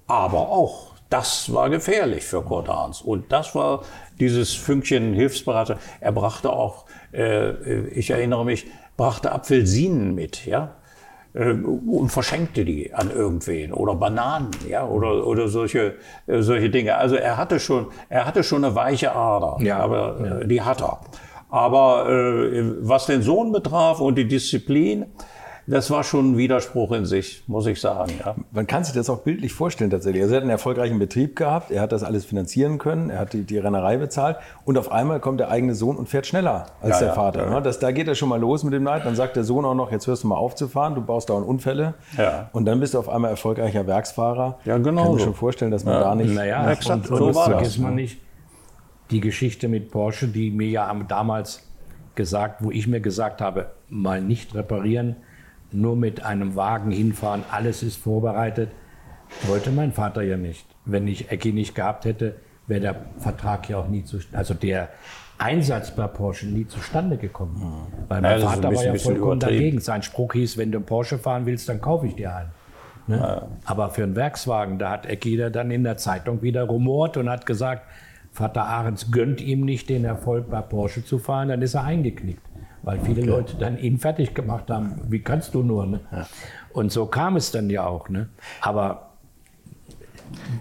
aber auch das war gefährlich für Kurt Hans. Und das war dieses Fünkchen Hilfsbereitschaft. Er brachte auch ich erinnere mich, brachte Apfelsinen mit, ja, äh, und verschenkte die an irgendwen oder Bananen, ja, oder, oder solche, äh, solche Dinge. Also er hatte schon, er hatte schon eine weiche Ader, ja, aber ja. die hat er. Aber äh, was den Sohn betraf und die Disziplin, das war schon ein Widerspruch in sich, muss ich sagen. Ja. Man kann sich das auch bildlich vorstellen tatsächlich. Also er hat einen erfolgreichen Betrieb gehabt, er hat das alles finanzieren können, er hat die, die Rennerei bezahlt und auf einmal kommt der eigene Sohn und fährt schneller als Ja, der ja, Vater. ja. ne? Das, da geht er schon mal los mit dem Neid. Dann sagt der Sohn auch noch, jetzt hörst du mal auf zu fahren, du baust dauernd Unfälle. Ja. Und dann bist du auf einmal erfolgreicher Werksfahrer. Ja, genau Kann mir so. schon vorstellen, dass man da nicht... Naja, exakt, und, so war das man nicht. Die Geschichte mit Porsche, die mir ja am- damals gesagt, wo ich mir gesagt habe, mal nicht reparieren, nur mit einem Wagen hinfahren, alles ist vorbereitet, wollte mein Vater ja nicht. Wenn ich Ecki nicht gehabt hätte, wäre der Vertrag ja auch nie zu, also der Einsatz bei Porsche nie zustande gekommen. Weil mein Ja, Vater war bisschen- ja bisschen vollkommen dagegen. Sein Spruch hieß, wenn du einen Porsche fahren willst, dann kaufe ich dir einen. Ne? Aber für einen Werkswagen, da hat Eckider dann in der Zeitung wieder rumort und hat gesagt, Vater Ahrens gönnt ihm nicht den Erfolg bei Porsche zu fahren, dann ist er eingeknickt. Weil viele Leute dann ihn fertig gemacht haben. Wie kannst du nur? Ne? Und so kam es dann ja auch. Ne? Aber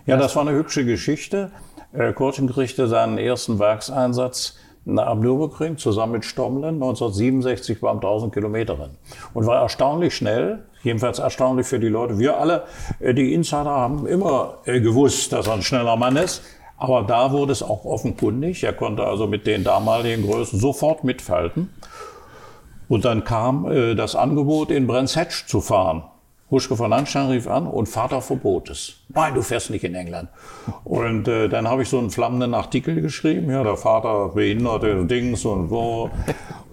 Ja, das war eine hübsche Geschichte. Äh, Kurtin kriegte seinen ersten Werkseinsatz am Nürburgring zusammen mit Stommlen 1967 beim 1000 Kilometer Rennen und war erstaunlich schnell, jedenfalls erstaunlich für die Leute. Wir alle, äh, die Insider, haben immer äh, gewusst, dass er ein schneller Mann ist. Aber da wurde es auch offenkundig. Er konnte also mit den damaligen Größen sofort mitfalten. Und dann kam äh, das Angebot, in Brenzhetsch zu fahren. Huschke von Anstein rief an und Vater verbot es. Nein, du fährst nicht in England. Und äh, dann habe ich so einen flammenden Artikel geschrieben. Ja, der Vater behinderte Dings und so.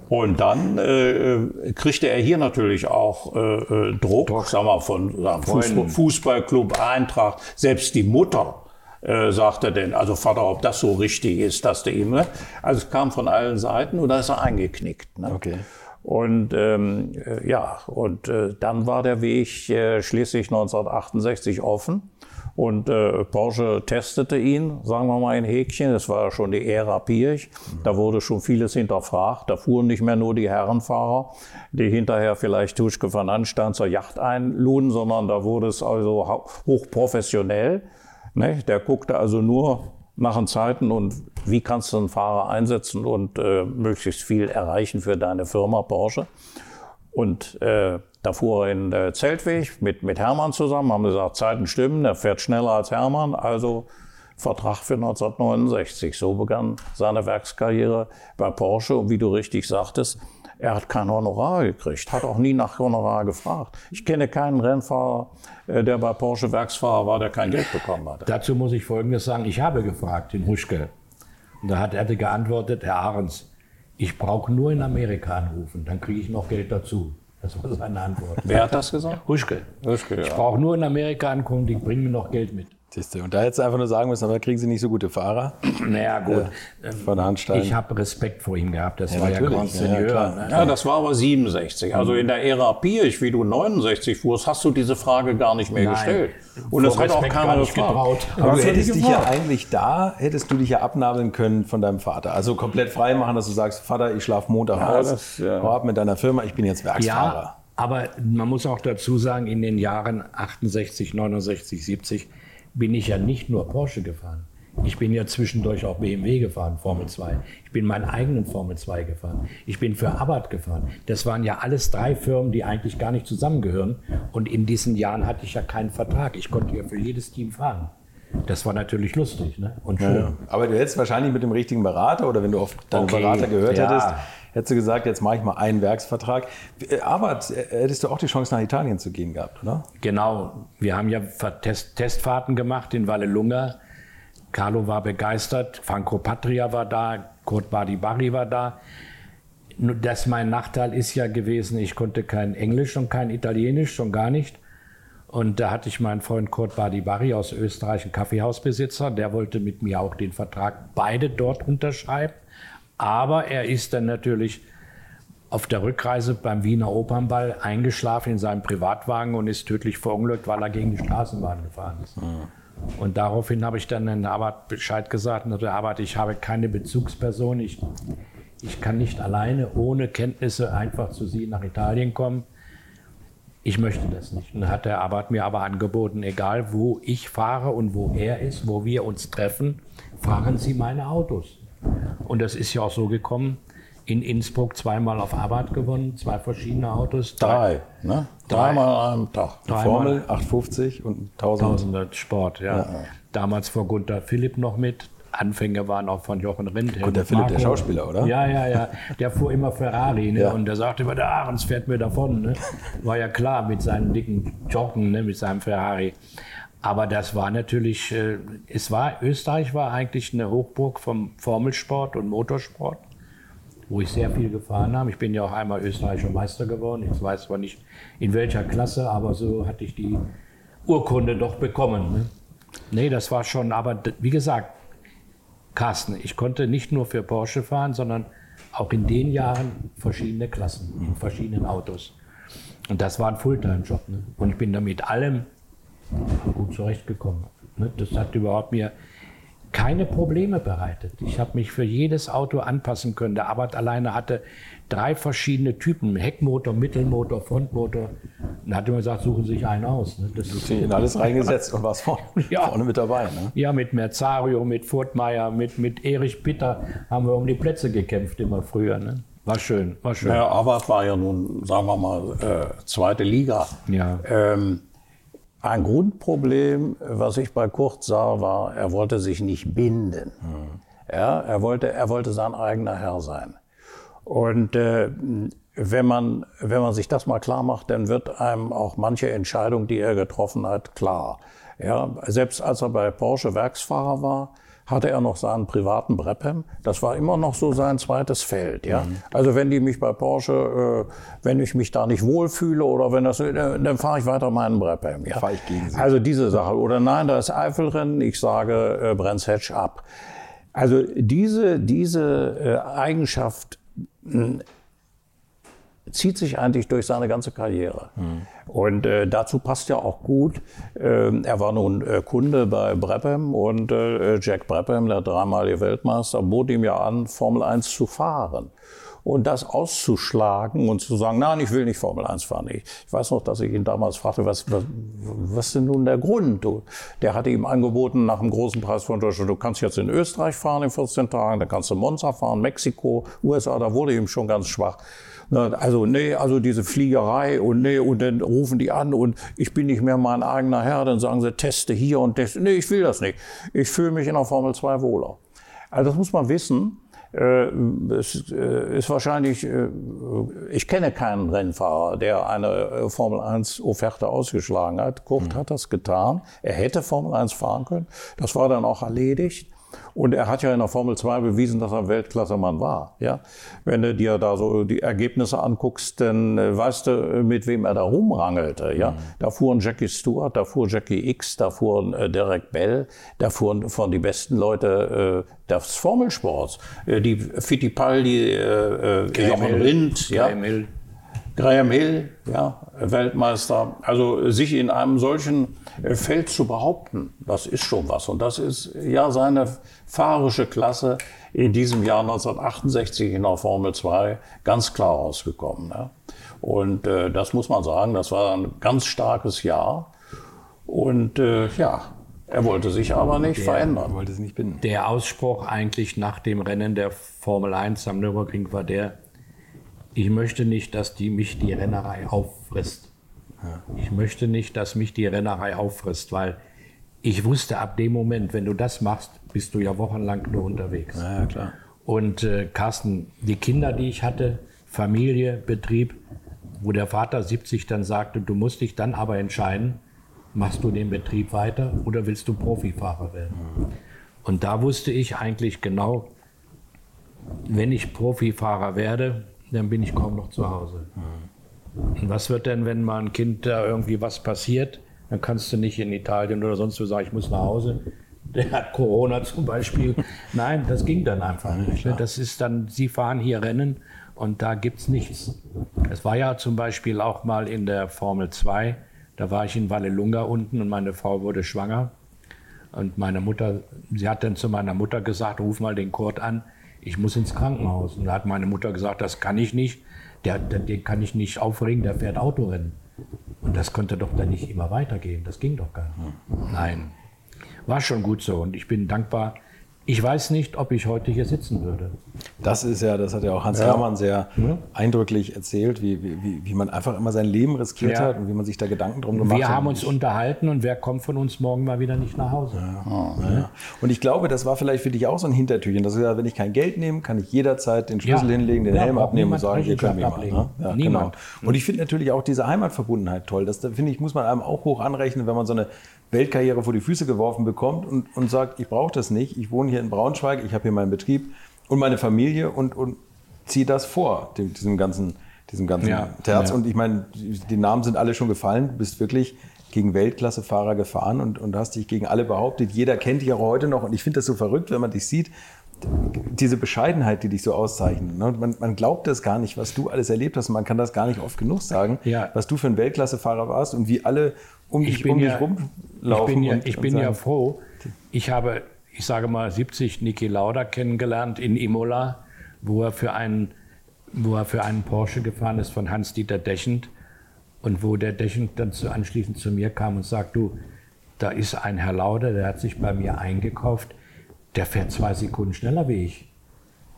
Und dann äh, kriegte er hier natürlich auch äh, äh, Druck, sag mal, von sagen, Fußball, Fußballclub Eintracht. Selbst die Mutter äh, sagte denn, also Vater, ob das so richtig ist, dass du ihm, ne? Also es kam von allen Seiten und da ist er eingeknickt. Ne? Okay. Und ähm, äh, ja, und äh, dann war der Weg äh, schließlich 1968 offen. Und äh, Porsche testete ihn, sagen wir mal in Häkchen. Das war schon die Ära Pirch. Da wurde schon vieles hinterfragt. Da fuhren nicht mehr nur die Herrenfahrer, die hinterher vielleicht Tuschke van Anstand zur Yacht einluden, sondern da wurde es also hochprofessionell. Ne? Der guckte also nur nach den Zeiten und wie kannst du einen Fahrer einsetzen und äh, möglichst viel erreichen für deine Firma Porsche. Und äh, da fuhr er in äh, Zeltweg mit, mit Hermann zusammen, haben gesagt, Zeiten stimmen, er fährt schneller als Hermann, also Vertrag für 1969. So begann seine Werkskarriere bei Porsche und wie du richtig sagtest, er hat kein Honorar gekriegt, hat auch nie nach Honorar gefragt. Ich kenne keinen Rennfahrer, äh, der bei Porsche Werksfahrer war, der kein Geld bekommen hat. dazu muss ich Folgendes sagen. Ich habe gefragt, den Huschke. Und da hat er geantwortet, Herr Ahrens, ich brauche nur in Amerika anrufen, dann kriege ich noch Geld dazu. Das war seine Antwort. Wer hat das gesagt? Huschke. Huschke, Ich ja. brauche nur in Amerika ankommen, die bringen mir noch Geld mit. Siehst du, und da hättest du einfach nur sagen müssen, aber kriegen sie nicht so gute Fahrer Naja, gut. Ähm, von Handstein. Ich habe Respekt vor ihm gehabt. Das war ja. Grand Ja, ja, ne? Ja, das war aber 67. Also in der Ära Pirch, wie du 69 fuhrst, hast du diese Frage gar nicht mehr Nein. gestellt. Und Vor das hat auch Respekt keiner nicht getraut. Aber du hättest dich ja eigentlich da, hättest du dich ja abnabeln können von deinem Vater. Also komplett frei machen, dass du sagst, Vater, ich schlafe Montag Ja, aus, das, ja. hau ab mit deiner Firma, ich bin jetzt Werksfahrer. Ja, aber man muss auch dazu sagen, in den Jahren 68, 69, 70 bin ich ja nicht nur Porsche gefahren. Ich bin ja zwischendurch auch BMW gefahren, Formel 2. Ich bin meinen eigenen Formel 2 gefahren. Ich bin für Abarth gefahren. Das waren ja alles drei Firmen, die eigentlich gar nicht zusammengehören. Und in diesen Jahren hatte ich ja keinen Vertrag. Ich konnte ja für jedes Team fahren. Das war natürlich lustig ne? und schön. Ja. Aber du hättest wahrscheinlich mit dem richtigen Berater oder wenn du auf deinen Okay, Berater gehört ja. hättest, hättest du gesagt, jetzt mache ich mal einen Werksvertrag. Aber äh, hättest du auch die Chance, nach Italien zu gehen gehabt, oder? Genau, wir haben ja Test, Testfahrten gemacht in Vallelunga. Carlo war begeistert, Franco Patria war da, Kurt Badi Barri war da. Nur das mein Nachteil ist ja gewesen, ich konnte kein Englisch und kein Italienisch, schon gar nicht. Und da hatte ich meinen Freund Kurt Badi Barri aus Österreich, einen Kaffeehausbesitzer, der wollte mit mir auch den Vertrag beide dort unterschreiben. Aber er ist dann natürlich auf der Rückreise beim Wiener Opernball eingeschlafen in seinem Privatwagen und ist tödlich verunglückt, weil er gegen die Straßenbahn gefahren ist. Und daraufhin habe ich dann den Arbeit Bescheid gesagt, und Arbeit, ich habe keine Bezugsperson, ich, ich kann nicht alleine ohne Kenntnisse einfach zu Sie nach Italien kommen. Ich möchte das nicht. Und dann hat der Arbeit mir aber angeboten, egal wo ich fahre und wo er ist, wo wir uns treffen, fahren Sie meine Autos. Und das ist ja auch so gekommen. in Innsbruck zweimal auf Arbeit gewonnen, zwei verschiedene Autos. Drei, ne? Drei. Dreimal an einem Tag. Dreimal. Formel 850 und 1000. Tausender Sport, ja. Damals vor Gunther Philipp noch mit. Anfänge waren auch von Jochen Rindt. Gunther Philipp, der Schauspieler, oder? Ja, ja, ja. Der fuhr immer Ferrari ne? Ja. und der sagte immer, der Ahrens fährt mir davon. Ne? War ja klar mit seinen dicken Joggen, ne? mit seinem Ferrari. Aber das war natürlich, äh, es war, Österreich war eigentlich eine Hochburg vom Formelsport und Motorsport, wo ich sehr viel gefahren habe. Ich bin ja auch einmal österreichischer Meister geworden. Ich weiß zwar nicht in welcher Klasse, aber so hatte ich die Urkunde doch bekommen. Ne? Nee, das war schon, aber wie gesagt, Carsten, ich konnte nicht nur für Porsche fahren, sondern auch in den Jahren verschiedene Klassen, in verschiedenen Autos. Und das war ein Fulltime-Job. Ne? Und ich bin da mit allem gut zurechtgekommen. Ne? Das hat überhaupt mir keine Probleme bereitet. Ich habe mich für jedes Auto anpassen können. Der Abarth alleine hatte drei verschiedene Typen: Heckmotor, Mittelmotor, Frontmotor. Und hat immer gesagt, suchen Sie sich einen aus. Ne? Das ist In alles reingesetzt und warst vorne, Ja. vorne mit dabei. Ne? ja, mit Merzario, mit Furtmeier, mit, mit Erich Bitter haben wir um die Plätze gekämpft immer früher. Ne? War schön, war schön. Ja, Abarth war ja nun, sagen wir mal, äh, zweite Liga. Ja. Ähm, ein Grundproblem, was ich bei Kurt sah, war, er wollte sich nicht binden. Ja, er wollte, er wollte sein eigener Herr sein. Und äh, wenn man, wenn man sich das mal klar macht, dann wird einem auch manche Entscheidung, die er getroffen hat, klar. Ja, selbst als er bei Porsche Werksfahrer war, hatte er noch seinen privaten Brabham. Das war immer noch so sein zweites Feld. Ja? Also wenn die mich bei Porsche, äh, wenn ich mich da nicht wohlfühle oder wenn das, äh, dann fahre ich weiter meinen Brabham. Ja? Fahr ich gegen sie. Also diese Sache. Oder nein, da ist Eifelrennen, ich sage äh, Brands Hatch ab. Also diese, diese äh, Eigenschaft zieht sich eigentlich durch seine ganze Karriere. Und äh, dazu passt ja auch gut, ähm, er war nun äh, Kunde bei Brabham und äh, Jack Brabham, der dreimalige Weltmeister, bot ihm ja an, Formel 1 zu fahren. Und das auszuschlagen und zu sagen, nein, ich will nicht Formel 1 fahren. Ich, ich weiß noch, dass ich ihn damals fragte, was, was, was ist denn nun der Grund? Du, der hatte ihm angeboten, nach dem großen Preis von Deutschland, du kannst jetzt in Österreich fahren in 14 Tagen, dann kannst du Monza fahren, Mexiko, USA, da wurde ihm schon ganz schwach. Also, nee, also diese Fliegerei und nee, und dann rufen die an und ich bin nicht mehr mein eigener Herr, dann sagen sie, teste hier und teste. Nee, ich will das nicht. Ich fühle mich in der Formel 2 wohler. Also das muss man wissen. Äh, Es äh, ist wahrscheinlich, äh, ich kenne keinen Rennfahrer, der eine Formel 1 Offerte ausgeschlagen hat. Kurt hat das getan. Er hätte Formel 1 fahren können. Das war dann auch erledigt. Und er hat ja in der Formel 2 bewiesen, dass er ein Weltklassemann war. Ja? Wenn du dir da so die Ergebnisse anguckst, dann äh, weißt du, mit wem er da rumrangelte. Ja? Da fuhren Jackie Stewart, da fuhr Jackie X, da fuhren äh, Derek Bell, da fuhren von die besten Leute äh, des Formelsports. Äh, die Fittipaldi, äh, äh, Jochen Rindt, ja? Graham Hill. Graham Hill, ja, Weltmeister. Also sich in einem solchen äh, Feld zu behaupten, das ist schon was. Und das ist ja seine fahrische Klasse in diesem Jahr 1968 in der Formel 2 ganz klar rausgekommen. Ja. Und äh, das muss man sagen, das war ein ganz starkes Jahr. Und äh, ja, er wollte sich aber nicht Ich verändern. wollte es nicht binden. Der Ausspruch eigentlich nach dem Rennen der Formel 1 am Nürburgring war der, ich möchte nicht, dass die mich die Rennerei auffrisst. Ich möchte nicht, dass mich die Rennerei auffrisst, weil ich wusste ab dem Moment, wenn du das machst, bist du ja wochenlang nur unterwegs. Ja, klar. Und äh, Carsten, die Kinder, die ich hatte, Familie, Betrieb, wo der Vater 70 dann sagte, du musst dich dann aber entscheiden, machst du den Betrieb weiter oder willst du Profifahrer werden? Und da wusste ich eigentlich genau, wenn ich Profifahrer werde, dann bin ich kaum noch zu Hause. Und was wird denn, wenn mal ein Kind da irgendwie was passiert? Dann kannst du nicht in Italien oder sonst wo sagen, ich muss nach Hause. Der hat Corona zum Beispiel. Nein, das ging dann einfach nicht. ne? Das ist dann, Sie fahren hier Rennen und da gibt es nichts. Es war ja zum Beispiel auch mal in der Formel 2, da war ich in Vallelunga unten und meine Frau wurde schwanger. Und meine Mutter, sie hat dann zu meiner Mutter gesagt, ruf mal den Kurt an, ich muss ins Krankenhaus. Und da hat meine Mutter gesagt, das kann ich nicht, der, der, den kann ich nicht aufregen, der fährt Autorennen. Und das konnte doch dann nicht immer weitergehen, das ging doch gar nicht. Nein, war schon gut so. Und ich bin dankbar, Ich weiß nicht, ob ich heute hier sitzen würde. Das ist ja, das hat ja auch Hans ja. Hermann sehr ja. eindrücklich erzählt, wie, wie, wie man einfach immer sein Leben riskiert ja. hat und wie man sich da Gedanken drum gemacht hat. Wir haben uns unterhalten und wer kommt von uns morgen mal wieder nicht nach Hause? Oh, und ich glaube, das war vielleicht für dich auch so ein Hintertürchen. Das ist ja, wenn ich kein Geld nehme, kann ich jederzeit den Schlüssel hinlegen, den Helm abnehmen und sagen, hier können wir mal. Ne? Ja, Niemand. Genau. Und ich finde natürlich auch diese Heimatverbundenheit toll. Das finde ich, muss man einem auch hoch anrechnen, wenn man so eine Weltkarriere vor die Füße geworfen bekommt und, und sagt, ich brauche das nicht, ich wohne hier in Braunschweig, ich habe hier meinen Betrieb und meine Familie und, und ziehe das vor, dem, diesem ganzen, diesem ganzen ja, Terz. Ja. Und ich meine, die Namen sind alle schon gefallen, du bist wirklich gegen Weltklassefahrer gefahren und, und hast dich gegen alle behauptet. Jeder kennt dich auch heute noch und ich finde das so verrückt, wenn man dich sieht, diese Bescheidenheit, die dich so auszeichnet. Ne? Man, man, glaubt das gar nicht, was du alles erlebt hast. Man kann das gar nicht oft genug sagen, ja. was du für ein Weltklassefahrer warst und wie alle um dich, um ja, dich rumlaufen. Ich bin, ja, und, ich bin ja froh. Ich habe, ich sage mal, 70 Niki Lauda kennengelernt in Imola, wo er für einen, wo er für einen Porsche gefahren ist von Hans-Dieter Dechend und wo der Dechend dann zu, anschließend zu mir kam und sagt, du, da ist ein Herr Lauda, der hat sich bei mir eingekauft, der fährt zwei Sekunden schneller wie ich.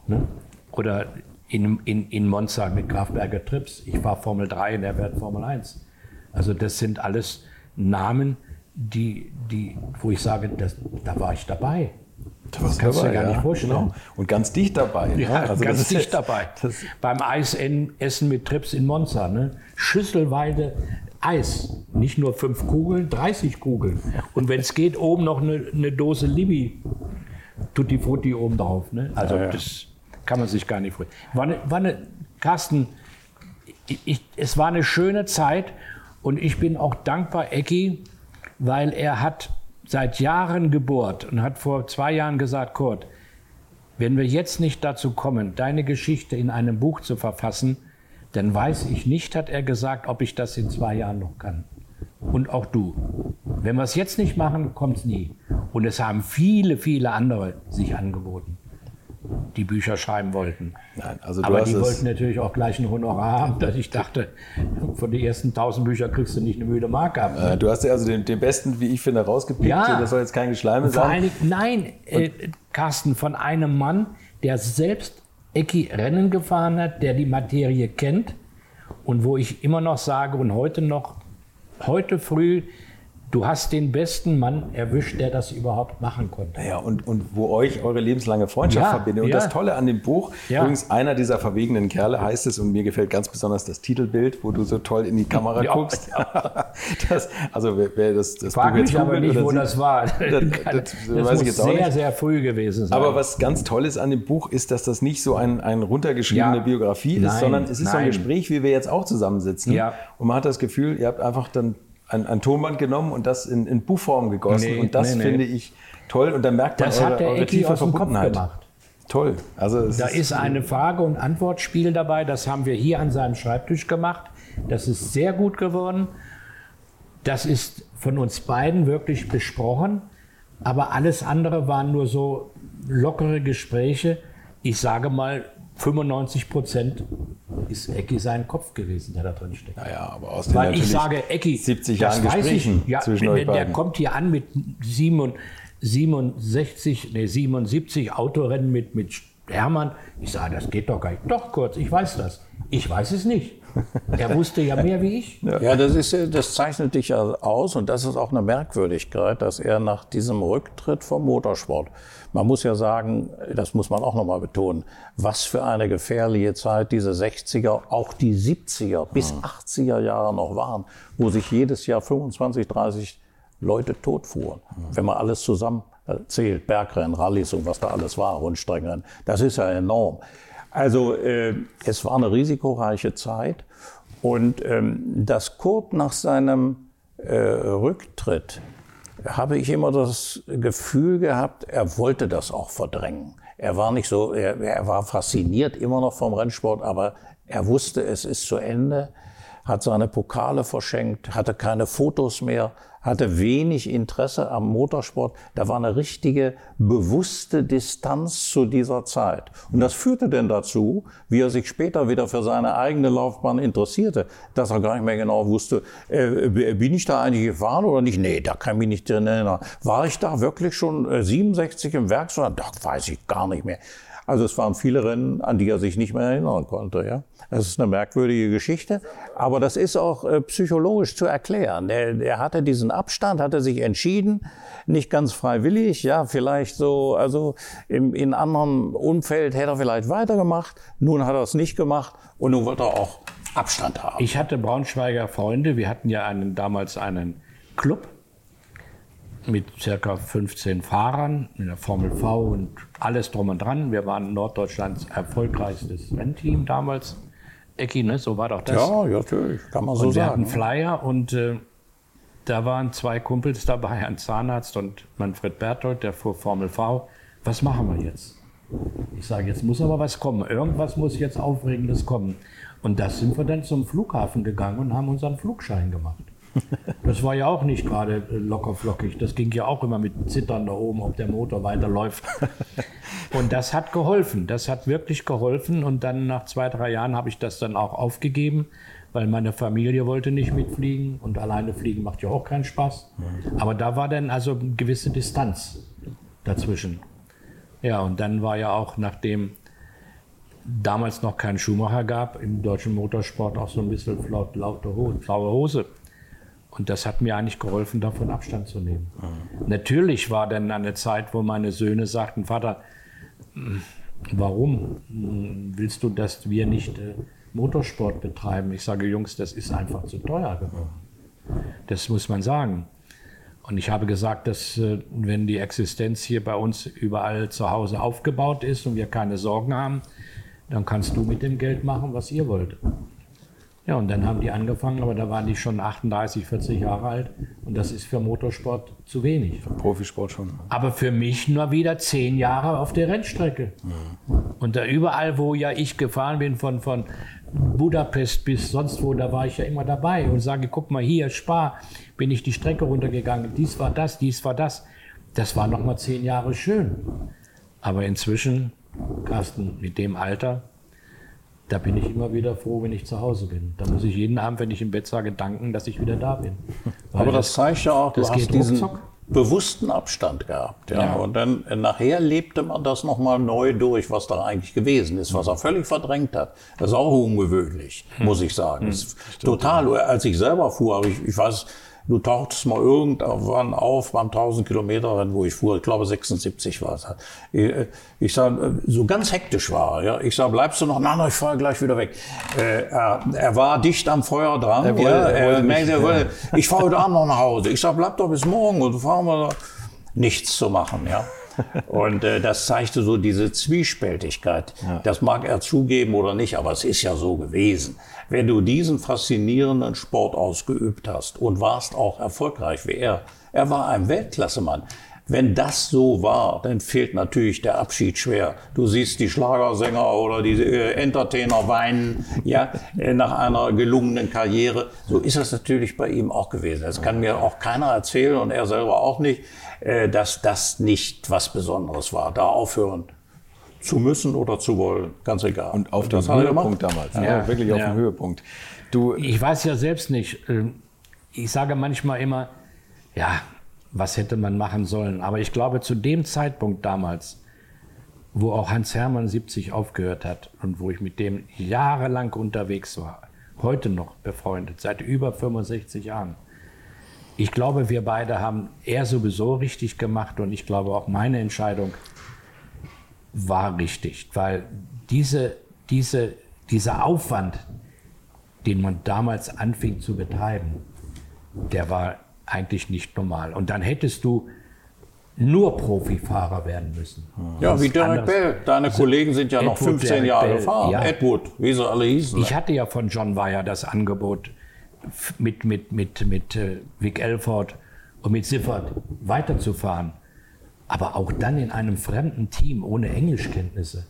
Ne? Oder in, in, in Monza mit Grafberger Trips, ich fahre Formel 3 und der fährt Formel 1. Also das sind alles Namen, die, die, wo ich sage, das, da war ich dabei. Da das kannst du dir gar ja, nicht vorstellen. Genau. Und ganz dicht dabei. Ne? Ja, also ganz dicht jetzt, dabei. Beim Eisessen mit Trips in Monza. Ne? Schüsselweide Eis. Nicht nur fünf Kugeln, 30 Kugeln. Und wenn es geht, oben noch eine, eine Dose Libi. Tutti Frutti oben drauf. Ne? Also ja, ja. das kann man sich gar nicht vorstellen. War eine, war eine, Carsten, ich, es war eine schöne Zeit und ich bin auch dankbar, Ecki, weil er hat seit Jahren gebohrt und hat vor zwei Jahren gesagt, Kurt, wenn wir jetzt nicht dazu kommen, deine Geschichte in einem Buch zu verfassen, dann weiß ich nicht, hat er gesagt, ob ich das in zwei Jahren noch kann. Und auch du. Wenn wir es jetzt nicht machen, kommt es nie. Und es haben viele, viele andere sich angeboten die Bücher schreiben wollten. Nein, also Aber die wollten natürlich auch gleich ein Honorar haben, dass ich dachte, von den ersten 1000 Büchern kriegst du nicht eine müde Mark ab. Äh, du hast ja also den, den, besten, wie ich finde, rausgepickt. Ja, das soll jetzt kein Geschleime sein. Allen, nein, äh, Carsten, von einem Mann, der selbst Ecki Rennen gefahren hat, der die Materie kennt und wo ich immer noch sage und heute noch, heute früh du hast den besten Mann erwischt, der das überhaupt machen konnte. Ja, und, und wo euch eure lebenslange Freundschaft ja, verbindet. Und ja. das Tolle an dem Buch, ja. übrigens einer dieser verwegenen Kerle heißt es, und mir gefällt ganz besonders das Titelbild, wo du so toll in die Kamera guckst. das, also wer, wer das, das Frag Buch jetzt mich aber nicht, wo sieht, das war. Das, das, das weiß ich jetzt auch sehr, nicht. sehr früh gewesen sein. Aber was ganz toll ist an dem Buch, ist, dass das nicht so ein, ein runtergeschriebene Biografie nein, ist, sondern es ist nein. so ein Gespräch, wie wir jetzt auch zusammensitzen. Ja. Und man hat das Gefühl, ihr habt einfach dann ein, ein Tonband genommen und das in, in Buchform gegossen. Nee, und das nee, nee. finde ich toll. Und dann merkt man das eure, hat der eure tiefe Verbundenheit. Gemacht. Toll. Also da ist, ist eine Frage- und Antwortspiel dabei. Das haben wir hier an seinem Schreibtisch gemacht. Das ist sehr gut geworden. Das ist von uns beiden wirklich besprochen. Aber alles andere waren nur so lockere Gespräche. Ich sage mal, 95 Prozent ist Ecki sein Kopf gewesen, der da drin steckt. Naja, aber aus den Weil ich sage, Ecki, 70 Jahren Gesprächen ich, ja, zwischen wenn, euch beiden. Der kommt hier an mit 67, nee, 77 Autorennen mit, mit Hermann. Ich sage, das geht doch gar nicht. Doch, kurz, ich weiß das. Ich weiß es nicht. Er wusste ja mehr wie ich. Ja, das, ist, das zeichnet dich ja aus und das ist auch eine Merkwürdigkeit, dass er nach diesem Rücktritt vom Motorsport man muss ja sagen, das muss man auch nochmal betonen, was für eine gefährliche Zeit diese 60er, auch die 70er bis 80er Jahre noch waren, wo sich jedes Jahr 25, 30 Leute totfuhren. Wenn man alles zusammen zählt, Bergrennen, Rallyes und was da alles war, Rundstreckenrennen, das ist ja enorm. Also äh, es war eine risikoreiche Zeit und ähm, dass Kurt nach seinem äh, Rücktritt habe ich immer das Gefühl gehabt, er wollte das auch verdrängen. Er war nicht so, er, er war fasziniert immer noch vom Rennsport, aber er wusste, es ist zu Ende. hat seine Pokale verschenkt, hatte keine Fotos mehr, hatte wenig Interesse am Motorsport. Da war eine richtige bewusste Distanz zu dieser Zeit. Und das führte denn dazu, wie er sich später wieder für seine eigene Laufbahn interessierte, dass er gar nicht mehr genau wusste, äh, bin ich da eigentlich gefahren oder nicht? Nee, da kann ich mich nicht drin erinnern. War ich da wirklich schon äh, 67 im Werkswagen? Da weiß ich gar nicht mehr. Also es waren viele Rennen, an die er sich nicht mehr erinnern konnte. Ja? Das ist eine merkwürdige Geschichte, aber das ist auch äh, psychologisch zu erklären. Er, er hatte diesen Abstand, hatte sich entschieden, nicht ganz freiwillig, ja, vielleicht so, also im, in anderem Umfeld hätte er vielleicht weitergemacht. Nun hat er es nicht gemacht und nun wird er auch Abstand haben. Ich hatte Braunschweiger Freunde. Wir hatten ja einen, damals einen Club mit circa 15 Fahrern in der Formel V und alles drum und dran. Wir waren Norddeutschlands erfolgreichstes Rennteam damals. Ecki, ne? so war doch das. Ja, ja, natürlich, kann man so und wir sagen. hatten Flyer und äh, da waren zwei Kumpels dabei, ein Zahnarzt und Manfred Berthold, der fuhr Formel V. Was machen wir jetzt? Ich sage, jetzt muss aber was kommen. Irgendwas muss jetzt Aufregendes kommen. Und das sind wir dann zum Flughafen gegangen und haben unseren Flugschein gemacht. Das war ja auch nicht gerade locker flockig. Das ging ja auch immer mit Zittern da oben, ob der Motor weiterläuft. Und das hat geholfen. Das hat wirklich geholfen. Und dann nach zwei, drei Jahren habe ich das dann auch aufgegeben, weil meine Familie wollte nicht mitfliegen. Und alleine fliegen macht ja auch keinen Spaß. Aber da war dann also eine gewisse Distanz dazwischen. Ja, und dann war ja auch, nachdem damals noch keinen Schuhmacher gab, im deutschen Motorsport auch so ein bisschen flaut, laute Hose, flaue Hose. Und das hat mir eigentlich geholfen, davon Abstand zu nehmen. Mhm. Natürlich war dann eine Zeit, wo meine Söhne sagten, Vater, warum willst du, dass wir nicht äh, Motorsport betreiben? Ich sage, Jungs, das ist einfach zu teuer geworden. Das muss man sagen. Und ich habe gesagt, dass äh, wenn die Existenz hier bei uns überall zu Hause aufgebaut ist und wir keine Sorgen haben, dann kannst du mit dem Geld machen, was ihr wollt. Ja, und dann haben die angefangen, aber da waren die schon 38, 40 Jahre alt. Und das ist für Motorsport zu wenig. Für Profisport schon. Aber für mich nur wieder zehn Jahre auf der Rennstrecke. Mhm. Und da überall, wo ja ich gefahren bin, von, von Budapest bis sonst wo, da war ich ja immer dabei und sage, guck mal hier, Spar, bin ich die Strecke runtergegangen. Dies war das, dies war das. Das war noch mal zehn Jahre schön. Aber inzwischen, Carsten, mit dem Alter, da bin ich immer wieder froh, wenn ich zu Hause bin. Da muss ich jeden Abend, wenn ich im Bett sage, danken, dass ich wieder da bin. Weil Aber das, das, zeigt ja auch, du hast diesen ruckzuck. bewussten Abstand gehabt. Ja? ja. Und dann äh, nachher lebte man das nochmal neu durch, was da eigentlich gewesen ist, was er völlig verdrängt hat. Das ist auch ungewöhnlich, hm. muss ich sagen. Hm. Total, als ich selber fuhr, ich, ich weiß, Du tauchtest mal irgendwann auf beim 1000 Kilometer Rennen, wo ich fuhr. Ich glaube 76 war es. Ich, ich sag, so ganz hektisch war. Ja, ich sag, bleibst du noch? Nein, nein, ich fahre gleich wieder weg. Äh, er, er, war dicht am Feuer dran. Er wollte, ja, er wollte mich, er wollte, ja. Ich fahre heute Abend noch nach Hause. Ich sag, bleib doch bis morgen und fahren wir nichts zu machen. Ja. Und äh, das zeigte so diese Zwiespältigkeit. Ja. Das mag er zugeben oder nicht, aber es ist ja so gewesen. Wenn du diesen faszinierenden Sport ausgeübt hast und warst auch erfolgreich wie er, er war ein Weltklassemann. Wenn das so war, dann fehlt natürlich der Abschied schwer. Du siehst die Schlagersänger oder die äh, Entertainer weinen, ja, äh, nach einer gelungenen Karriere. So ist das natürlich bei ihm auch gewesen. Das kann mir auch keiner erzählen und er selber auch nicht, äh, dass das nicht was Besonderes war. Da aufhören zu müssen oder zu wollen, ganz egal. Und auf dem Höhepunkt damals, ja, ja wirklich auf ja. dem Höhepunkt. Du, ich weiß ja selbst nicht. Ähm, ich sage manchmal immer, ja, was hätte man machen sollen? Aber ich glaube, zu dem Zeitpunkt damals, wo auch Hans Hermann 70 aufgehört hat und wo ich mit dem jahrelang unterwegs war, heute noch befreundet, seit über 65 Jahren. Ich glaube, wir beide haben er sowieso richtig gemacht und ich glaube auch meine Entscheidung war richtig, weil diese, diese, dieser Aufwand, den man damals anfing zu betreiben, der war eigentlich nicht normal. Und dann hättest du nur Profifahrer werden müssen. Ja, wie Derek Bell. Deine also Kollegen sind ja Edward, noch 15 Derek Jahre Bell, gefahren. Ja. Edward, wie sie alle hießen. Ich hatte ja von John Wyer das Angebot, mit, mit, mit, mit äh, Vic Elford und mit Siffert weiterzufahren aber auch dann in einem fremden Team ohne Englischkenntnisse.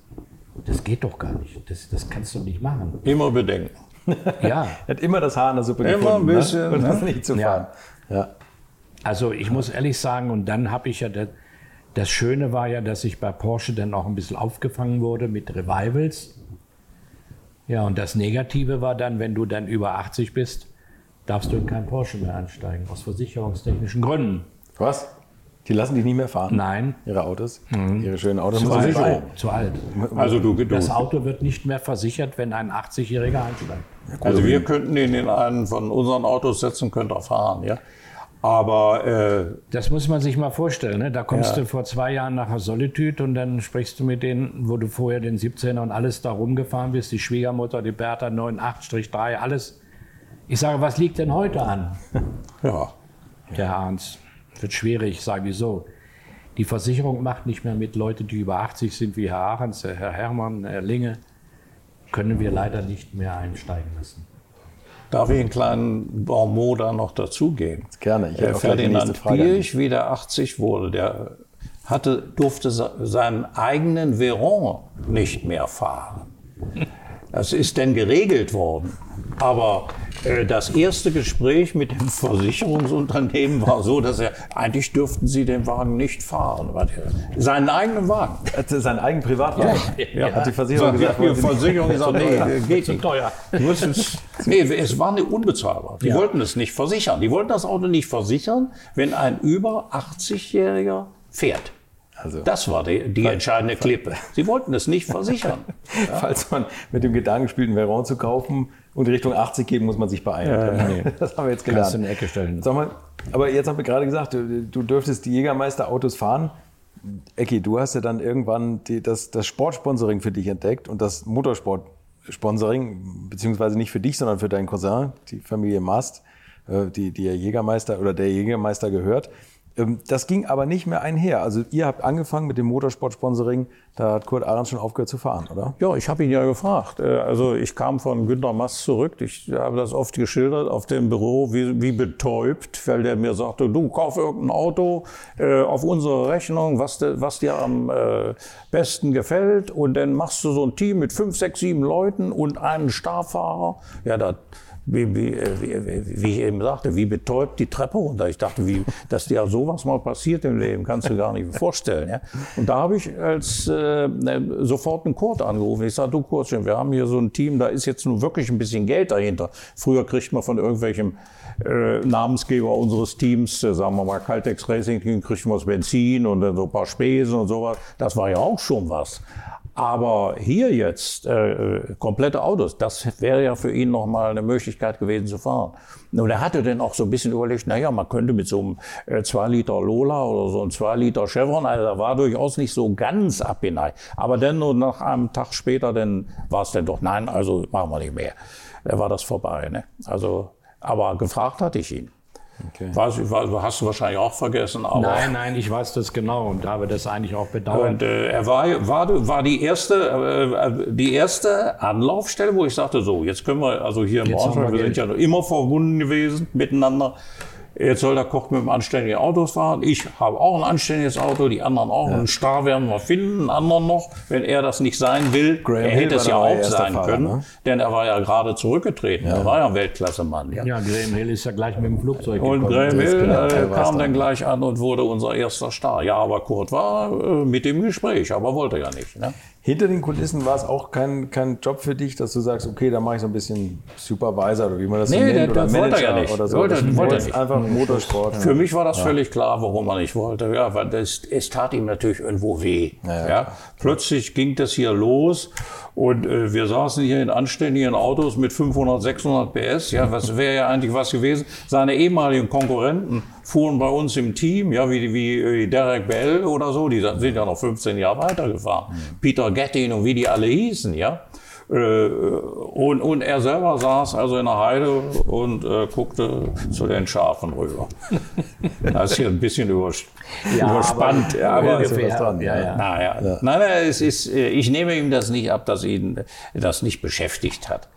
Das geht doch gar nicht. Das, das kannst du nicht machen. Immer bedenken. Ja, Er hat immer das Haar in der Suppe Immer gefunden. ein bisschen, ne? Und das ne? nicht zu Ja. fahren. Ja. also ich muss ehrlich sagen, und dann habe ich ja, das, das Schöne war ja, dass ich bei Porsche dann auch ein bisschen aufgefangen wurde mit Revivals. Ja, und das Negative war dann, wenn du dann über 80 bist, darfst du in kein Porsche mehr einsteigen, aus versicherungstechnischen Gründen. Was? Die lassen dich nicht mehr fahren? Nein, Ihre Autos? Ihre schönen Autos? zu Muss man alt. Zu alt. Also du, du Das Auto wird nicht mehr versichert, wenn ein 80-Jähriger einsteigt. Also wir könnten ihn in einen von unseren Autos setzen, könnte er fahren, ja. Aber äh, Das muss man sich mal vorstellen. Ne? Da kommst Ja. du vor zwei Jahren nach Solitude und dann sprichst du mit denen, wo du vorher den 17er und alles da rumgefahren bist, die Schwiegermutter, die Bertha 98-3, alles. Ich sage, was liegt denn heute an? ja, Der Herr Arns. Wird schwierig, sage ich so. Die Versicherung macht nicht mehr mit Leute, die über 80 sind, wie Herr Ahrens, Herr Hermann, Herr Linge. Können wir leider nicht mehr einsteigen lassen. darf ich einen kleinen Bonmot da noch dazugeben? Gerne. Ich nächste Ferdinand. Pirch, wie der 80 wurde, der hatte, durfte se- seinen eigenen Veron nicht mehr fahren. Das ist denn geregelt worden. Aber äh, das erste Gespräch mit dem Versicherungsunternehmen war so, dass er, eigentlich dürften sie den Wagen nicht fahren. Seinen eigenen Wagen. Seinen eigenen Privatwagen? Ja. Hat die Versicherung Sagt, gesagt, ja, die? Versicherung gesagt, nee, äh, geht nicht. teuer. Nee, es war nicht unbezahlbar. Die Ja. wollten es nicht versichern. Die wollten das Auto nicht versichern, wenn ein über 80-Jähriger fährt. Also, Das war die, die entscheidende Klippe. Sie wollten es nicht versichern. falls man mit dem Gedanken spielt, einen Veron zu kaufen und Richtung 80 geht, muss man sich beeilen. Das haben wir jetzt gelernt. Kannst du in die Ecke stellen. Sag mal, aber jetzt haben wir gerade gesagt, du, du dürftest die Jägermeister-Autos fahren. Ecki, du hast ja dann irgendwann die, das, das Sportsponsoring für dich entdeckt und das Motorsport-Sponsoring, beziehungsweise nicht für dich, sondern für deinen Cousin, die Familie Mast, äh, die, die der Jägermeister oder der Jägermeister gehört. Ähm, Das ging aber nicht mehr einher. Also ihr habt angefangen mit dem Motorsport-Sponsoring, da hat Kurt Ahrens schon aufgehört zu fahren, oder? Ja, ich habe ihn ja gefragt. Äh, Also ich kam von Günter Mast zurück. Ich habe das oft geschildert auf dem Büro, wie, wie betäubt, weil der mir sagte, du kauf irgendein Auto äh, auf unsere Rechnung, was, de, was dir am äh, besten gefällt. Und dann machst du so ein Team mit fünf, sechs, sieben Leuten und einen Starfahrer. Ja, da wie, wie, äh, wie, wie, wie ich eben sagte, wie betäubt die Treppe runter. Ich dachte, wie, dass dir sowas mal passiert im Leben, kannst du gar nicht vorstellen. Ja? Und da habe ich als äh, sofort einen Kurt angerufen. Ich sage, du Kurtchen, wir haben hier so ein Team, da ist jetzt nun wirklich ein bisschen Geld dahinter. Früher kriegt man von irgendwelchem äh, Namensgeber unseres Teams, äh, sagen wir mal Caltex Racing, kriegt man das Benzin und dann so ein paar Spesen und sowas. Das war ja auch schon was. Aber hier jetzt äh, äh, komplette Autos, das wäre ja für ihn nochmal eine Möglichkeit gewesen zu fahren. Und er hatte dann auch so ein bisschen überlegt, naja, man könnte mit so einem äh, 2 Liter Lola oder so einem 2 Liter Chevron, also er war durchaus nicht so ganz abgeneigt. Aber dann nur nach einem Tag später, dann war es dann doch, nein, also machen wir nicht mehr. Da war das vorbei. Ne? Also, aber gefragt hatte ich ihn. Okay. Weiß, ich- weiß, hast du wahrscheinlich auch vergessen, aber. Nein, nein, ich weiß das genau und habe das eigentlich auch bedauert. Und äh, er war, war, war die erste, äh, die erste Anlaufstelle, wo ich sagte, so, jetzt können wir, also hier im Braunschweig, wir sind ja noch immer verbunden gewesen miteinander. Jetzt soll der Koch mit einem anständigen Auto fahren. Ich habe auch ein anständiges Auto, die anderen auch. Einen Star werden wir finden, einen anderen noch, wenn er das nicht sein will. Graham er Hill hätte es ja auch erster sein Fahrer, können, ne? denn er war ja gerade zurückgetreten. Er war ja ein Weltklassemann. Ja. ja, Graham Hill ist ja gleich mit dem Flugzeug Und gekommen. Graham Hill genau, äh, kam dann. dann gleich an und wurde unser erster Star. Ja, aber Kurt war äh, mit dem Gespräch, aber wollte ja nicht. Ne? Hinter den Kulissen war es auch kein, kein Job für dich, dass du sagst, okay, da mache ich so ein bisschen Supervisor oder wie man das so Nee, nennt der- oder das wollte er Manager ja nicht. oder so. Wollte- Das- wollte nicht. Einfach Motorsport. Für mich war das völlig klar, warum er nicht wollte. Ja, weil das, es tat ihm natürlich irgendwo weh. Ja, Ja, ja, Plötzlich ging das hier los und äh, wir saßen hier in anständigen Autos mit 500, 600 PS. Ja, was wäre ja eigentlich was gewesen? Seine ehemaligen Konkurrenten fuhren bei uns im Team, ja, wie, wie, wie Derek Bell oder so. Die sind ja noch 15 Jahre weitergefahren. Peter Gettin und wie die alle hießen, ja. Äh, Und, und er selber saß also in der Heide und äh, guckte zu den Schafen rüber. Das ist hier ein bisschen übers überspannt. aber- ja dran, ja, ja. Naja, nein, nein, es ist, äh, ich nehme ihm das nicht ab, dass ihn das nicht beschäftigt hat.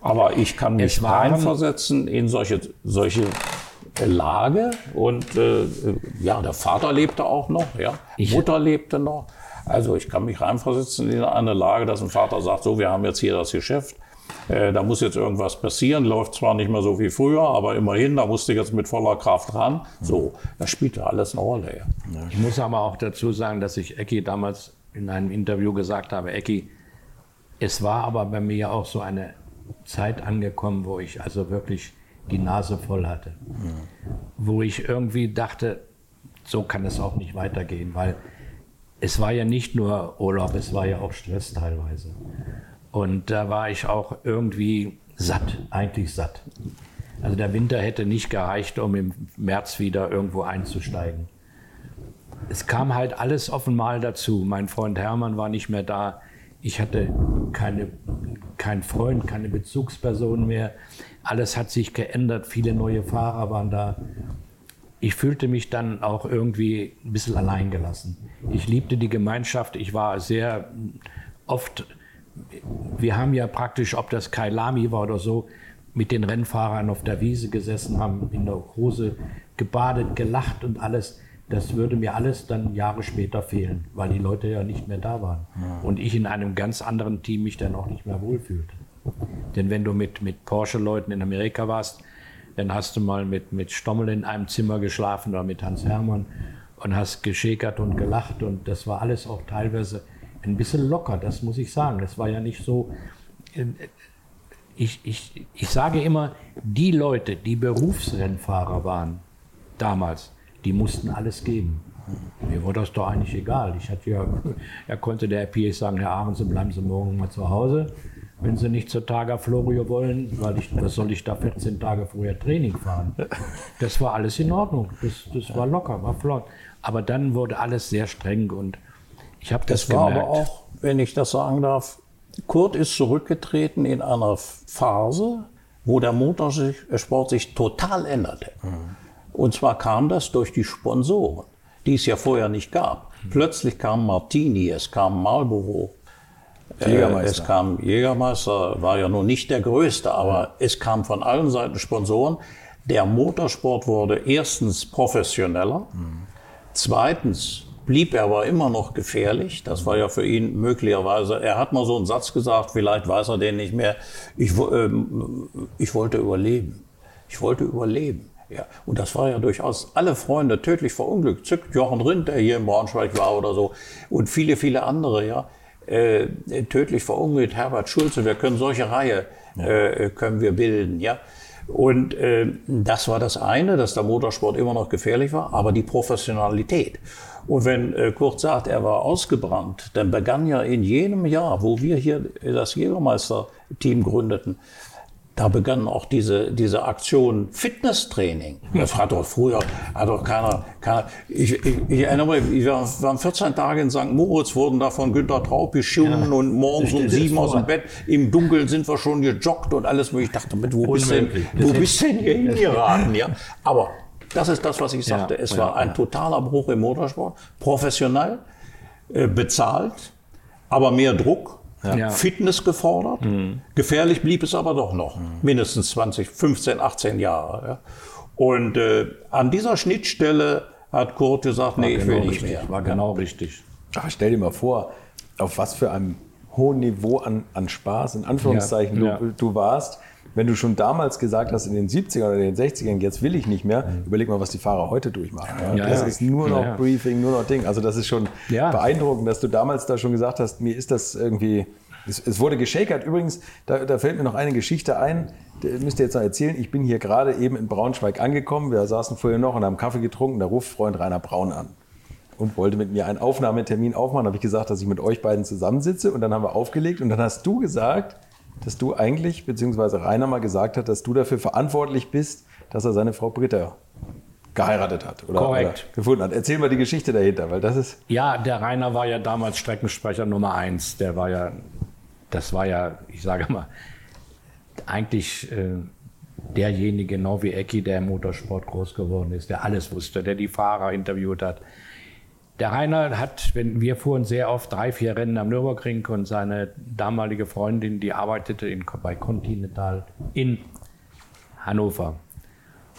Aber ich kann mich reinversetzen in solche, solche Lage und äh, ja, der Vater lebte auch noch, ja, Ich- Mutter lebte noch. Also ich kann mich reinversetzen in eine Lage, dass ein Vater sagt, so, wir haben jetzt hier das Geschäft, äh, da muss jetzt irgendwas passieren, läuft zwar nicht mehr so wie früher, aber immerhin, da musste jetzt mit voller Kraft ran. So, das spielt ja alles eine Rolle. Ja. Ich muss aber auch dazu sagen, dass ich Ecki damals in einem Interview gesagt habe, Ecki, es war aber bei mir auch so eine Zeit angekommen, wo ich also wirklich die Nase voll hatte. Mhm. Wo ich irgendwie dachte, so kann es auch nicht weitergehen, weil es war ja nicht nur Urlaub, es war ja auch Stress teilweise. Und da war ich auch irgendwie satt, eigentlich satt. Also der Winter hätte nicht gereicht, um im März wieder irgendwo einzusteigen. Es kam halt alles auf einmal dazu. Mein Freund Hermann war nicht mehr da. Ich hatte keine, keinen Freund, keine Bezugsperson mehr. Alles hat sich geändert. Viele neue Fahrer waren da. Ich fühlte mich dann auch irgendwie ein bisschen alleingelassen. Ich liebte die Gemeinschaft. Ich war sehr oft wir haben ja praktisch, ob das Kai Lamy war oder so, mit den Rennfahrern auf der Wiese gesessen, haben in der Hose gebadet, gelacht und alles. Das würde mir alles dann Jahre später fehlen, weil die Leute ja nicht mehr da waren. Und ich in einem ganz anderen Team mich dann auch nicht mehr wohlfühlte. Denn wenn du mit, mit Porsche-Leuten in Amerika warst, dann hast du mal mit, mit Stommel in einem Zimmer geschlafen oder mit Hans Hermann und hast geschäkert und gelacht und das war alles auch teilweise ein bisschen locker, das muss ich sagen. Das war ja nicht so. Äh, ich, ich, ich sage immer, die Leute, die Berufsrennfahrer waren damals, die mussten alles geben. Mir war das doch eigentlich egal. Ich hatte ja, er konnte der RPA sagen, Herr Ahrens, bleiben Sie morgen mal zu Hause, wenn Sie nicht zur Targa Florio wollen, weil ich, was soll ich da 14 Tage vorher Training fahren? Das war alles in Ordnung. Das, das war locker, war flott. Aber dann wurde alles sehr streng und ich habe das, das war aber auch, wenn ich das sagen darf, Kurt ist zurückgetreten in einer Phase, wo der Motorsport sich total änderte. Mhm. Und zwar kam das durch die Sponsoren, die es ja vorher nicht gab. Mhm. Plötzlich kam Martini, es kam Marlboro, äh, es kam Jägermeister, war ja nun nicht der größte, aber es kam von allen Seiten Sponsoren. Der Motorsport wurde erstens professioneller, mhm. zweitens blieb er aber immer noch gefährlich. Das war ja für ihn möglicherweise, er hat mal so einen Satz gesagt, vielleicht weiß er den nicht mehr, ich, äh, ich wollte überleben. Ich wollte überleben. Ja, und das war ja durchaus alle Freunde tödlich verunglückt. Jochen Rindt, der hier in Braunschweig war oder so, und viele, viele andere, ja, äh, tödlich verunglückt. Herbert Schulze, wir können solche Reihe, äh, können wir bilden, ja. Und äh, das war das eine, dass der Motorsport immer noch gefährlich war, aber die Professionalität. Und wenn äh, Kurt sagt, er war ausgebrannt, dann begann ja in jenem Jahr, wo wir hier das Jägermeister-Team gründeten, da begann auch diese, diese Aktion Fitnesstraining. Das hat doch früher, hat doch keiner, keiner ich, ich, ich erinnere mich, wir waren 14 Tage in St. Moritz, wurden da von Günter Traub beschimpft ja. und morgens um sieben aus dem Bett, im Dunkeln sind wir schon gejoggt und alles. Ich dachte, mit, wo bist denn, wo bist denn hier hingeraten? Ja? Aber das ist das, was ich sagte. Ja, es war ein totaler Bruch im Motorsport. Professionell, äh, bezahlt, aber mehr Druck. Ja. Fitness gefordert. Mhm. Gefährlich blieb es aber doch noch. Mhm. Mindestens 20, 15, 18 Jahre. Ja. Und äh, an dieser Schnittstelle hat Kurt gesagt, war nee, ich will genau nicht richtig, mehr. War genau richtig. Ach, stell dir mal vor, auf was für einem hohen Niveau an, an Spaß, in Anführungszeichen, ja, du, du warst wenn du schon damals gesagt hast, in den 70ern oder den 60ern, jetzt will ich nicht mehr, mhm. überleg mal, was die Fahrer heute durchmachen. Ja? Ja, das ja. ist nur noch Briefing, nur noch Ding. Also das ist schon beeindruckend, dass du damals da schon gesagt hast, mir ist das irgendwie, es, es wurde geschakert. Übrigens, da, da, fällt mir noch eine Geschichte ein, die müsst ihr jetzt noch erzählen. Ich bin hier gerade eben in Braunschweig angekommen. Wir saßen vorher noch und haben Kaffee getrunken. Da ruft Freund Rainer Braun an und wollte mit mir einen Aufnahmetermin aufmachen. Da habe ich gesagt, dass ich mit euch beiden zusammensitze und dann haben wir aufgelegt und dann hast du gesagt, dass du eigentlich, beziehungsweise Rainer mal gesagt hat, dass du dafür verantwortlich bist, dass er seine Frau Britta geheiratet hat oder, oder, gefunden hat. Erzähl mal die Geschichte dahinter, weil das ist. Ja, der Rainer war ja damals Streckensprecher Nummer eins. Der war ja, das war ja, ich sage mal, eigentlich äh, derjenige, genau wie Ecki, der im Motorsport groß geworden ist, der alles wusste, der die Fahrer interviewt hat, der Rainer hat, wenn wir fuhren sehr oft drei, vier Rennen am Nürburgring und seine damalige Freundin, die arbeitete in, bei Continental in Hannover.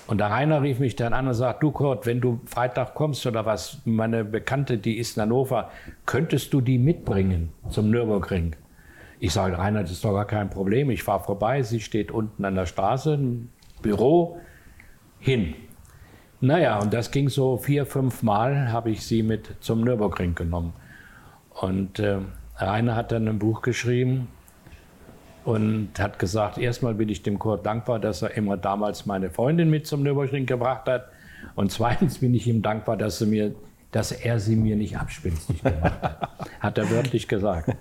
Und der Rainer rief mich dann an und sagt, du Kurt, wenn du Freitag kommst oder was, meine Bekannte, die ist in Hannover, könntest du die mitbringen zum Nürburgring? Ich sage, Rainer, das ist doch gar kein Problem. Ich fahre vorbei, sie steht unten an der Straße, im Büro, hin. Naja, und das ging so vier, fünf Mal, habe ich sie mit zum Nürburgring genommen. Und äh, Rainer hat dann ein Buch geschrieben, und hat gesagt, erstmal bin ich dem Kurt dankbar, dass er immer damals meine Freundin mit zum Nürburgring gebracht hat. Und zweitens bin ich ihm dankbar, dass er, mir, dass er sie mir nicht abspinstig gemacht hat. Hat er wörtlich gesagt.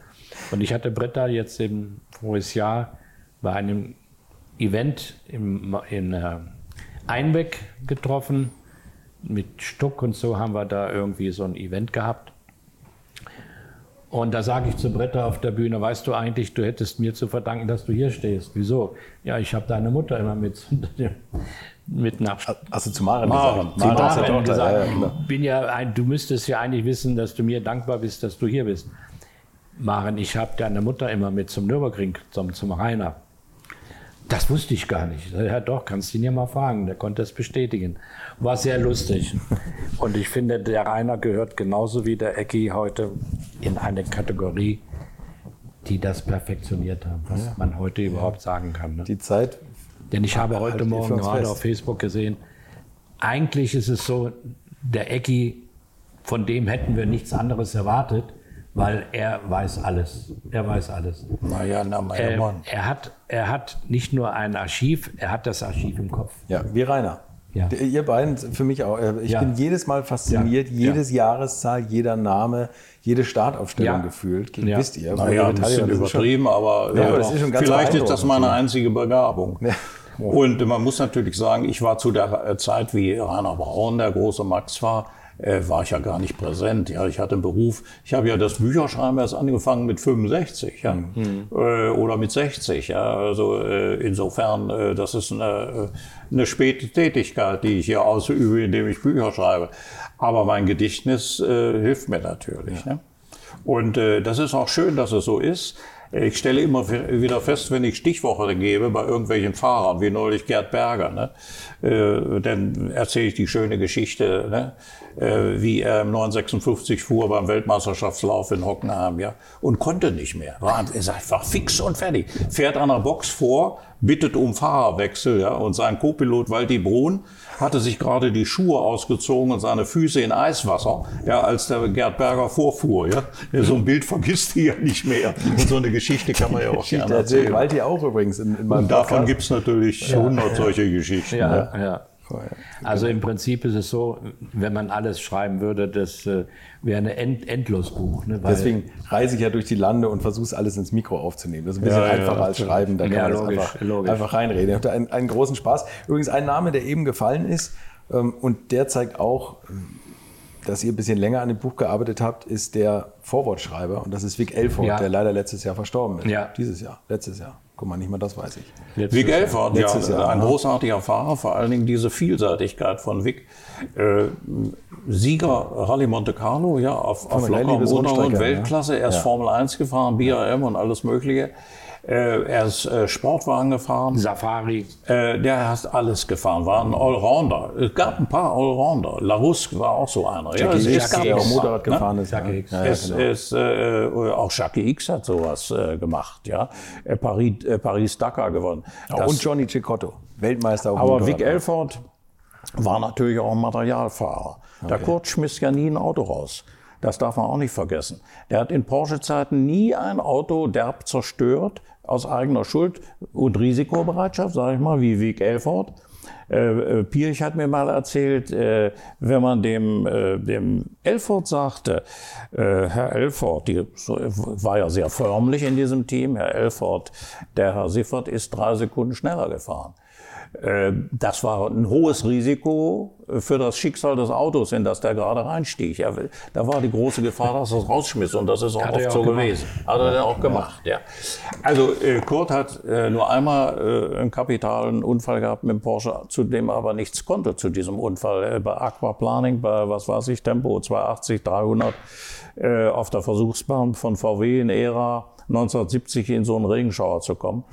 Und ich hatte Britta jetzt im voriges Jahr bei einem Event im, in äh, Einbeck getroffen. Mit Stuck und so haben wir da irgendwie so ein Event gehabt. Und da sage ich zu Britta auf der Bühne, weißt du eigentlich, du hättest mir zu verdanken, dass du hier stehst. Wieso? Ja, ich habe deine Mutter immer mit, mit nach... Also zu Maren, Maren, gesagt. Maren, Maren, Maren gesagt, ja, ja, bin ja ein, du müsstest ja eigentlich wissen, dass du mir dankbar bist, dass du hier bist. Maren, ich habe deine Mutter immer mit zum Nürburgring, zum, zum Rainer. Das wusste ich gar nicht. Ja, doch, kannst du ihn ja mal fragen. Der konnte es bestätigen. War sehr lustig. Und ich finde, der Rainer gehört genauso wie der Ecki heute in eine Kategorie, die das perfektioniert haben, was ja. man heute überhaupt sagen kann. Ne? Die Zeit. Denn ich habe heute halt Morgen gerade fest. auf Facebook gesehen, eigentlich ist es so, der Ecki, von dem hätten wir nichts anderes erwartet weil er weiß alles. Er weiß alles. Naja, na, mein äh, Mann. Er hat, er hat nicht nur ein Archiv, er hat das Archiv im Kopf. Ja, wie Rainer. Ja. Ihr beiden, für mich auch. Äh, ich ja. bin jedes Mal fasziniert, ja. jedes Jahreszahl, jeder Name, jede Startaufstellung gefühlt. Ja. Wisst ihr? Naja, ein bisschen übertrieben, schon, aber, ist ganz vielleicht ist das meine einzige Begabung. Und man muss natürlich sagen, ich war zu der Zeit, wie Rainer Braun, der große Max war, äh, war ich ja gar nicht präsent. Ja, ich hatte einen Beruf. Ich habe ja das Bücherschreiben erst angefangen mit 65 ja, mhm. äh, oder mit 60. Ja, also äh, insofern, äh, das ist eine, äh, eine späte Tätigkeit, die ich hier ausübe, indem ich Bücher schreibe. Aber mein Gedächtnis äh, hilft mir natürlich. Ja. Ne? Und äh, das ist auch schön, dass es so ist. Ich stelle immer wieder fest, wenn ich Stichworte gebe bei irgendwelchen Fahrern, wie neulich Gerd Berger, ne? äh, dann erzähle ich die schöne Geschichte, ne? äh, wie er im 956 fuhr beim Weltmeisterschaftslauf in Hockenheim, ja, und konnte nicht mehr. War, sagt, war fix und fertig. Fährt an der Box vor, bittet um Fahrerwechsel, ja, und sein Co-Pilot Walti Brun hatte sich gerade die Schuhe ausgezogen und seine Füße in Eiswasser, ja, als der Gerd Berger vorfuhr, ja. So ein Bild vergisst die ja nicht mehr. Und so eine Geschichte kann man ja auch gerne erzählen. Walti auch übrigens in, in meinem Und davon gibt es natürlich hundert ja. solche Geschichten. Ja, ja. Also im Prinzip ist es so, wenn man alles schreiben würde, das äh, wäre ein End Endlosbuch. Ne? Deswegen reise ich ja durch die Lande und versuche es alles ins Mikro aufzunehmen. Das ist ein bisschen ja, einfacher ja, als schreiben, da kann ja, man logisch, einfach, logisch. einfach reinreden. Ich hatte einen, einen, großen Spaß. Übrigens ein Name, der eben gefallen ist ähm, und der zeigt auch, dass ihr ein bisschen länger an dem Buch gearbeitet habt, ist der Vorwortschreiber und das ist Vic Elford, der leider letztes Jahr verstorben ist. Ja. Dieses Jahr, letztes Jahr. Guck mal, nicht mal das weiß ich. Letztes Vic Elford, ja, Jahr, ein ne? großartiger Fahrer, vor allen Dingen diese Vielseitigkeit von Vic. Äh, Sieger Rallye Monte Carlo, ja, auf, auf lockerem Untergrund, Weltklasse, er ist ja. Formel 1 gefahren, BRM und alles Mögliche. Äh, er ist äh, Sportwagen gefahren. Safari. Äh, der hat alles gefahren, war ein Allrounder. Es gab ein paar Allrounder. Larusk war auch so einer. Jackie ja, X, der auch Motorrad ne? gefahren ist. Jackie X. Ja, es, genau. es, äh, auch Jackie X hat sowas äh, gemacht. Ja, äh, Paris, äh, Paris Dakar gewonnen. Das, und Johnny Cicotto, Weltmeister. Auf aber Vic Elford war natürlich auch ein Materialfahrer. Okay. Der Kurt schmiss ja nie ein Auto raus. Das darf man auch nicht vergessen. Der hat in Porsche-Zeiten nie ein Auto derb zerstört, aus eigener Schuld und Risikobereitschaft, sage ich mal, wie Wieg Elford. Äh, äh, Pirch hat mir mal erzählt, äh, wenn man dem, äh, dem Elford sagte, äh, Herr Elford, die so, war ja sehr förmlich in diesem Team, Herr Elford, der Herr Siffert ist drei Sekunden schneller gefahren. Äh, das war ein hohes Risiko für das Schicksal des Autos, in das der gerade reinstieg. Da war die große Gefahr, dass er es rausschmiss und das ist auch hat oft so gemacht. gewesen. Hat er dann auch gemacht, ja. Also äh, Kurt hat äh, nur einmal einen kapitalen Unfall gehabt mit dem Porsche, zu dem er aber nichts konnte zu diesem Unfall. Bei Aquaplaning, bei was weiß ich, Tempo 280, 300 auf der Versuchsbahn von VW in Ära 1970 in so einen Regenschauer zu kommen.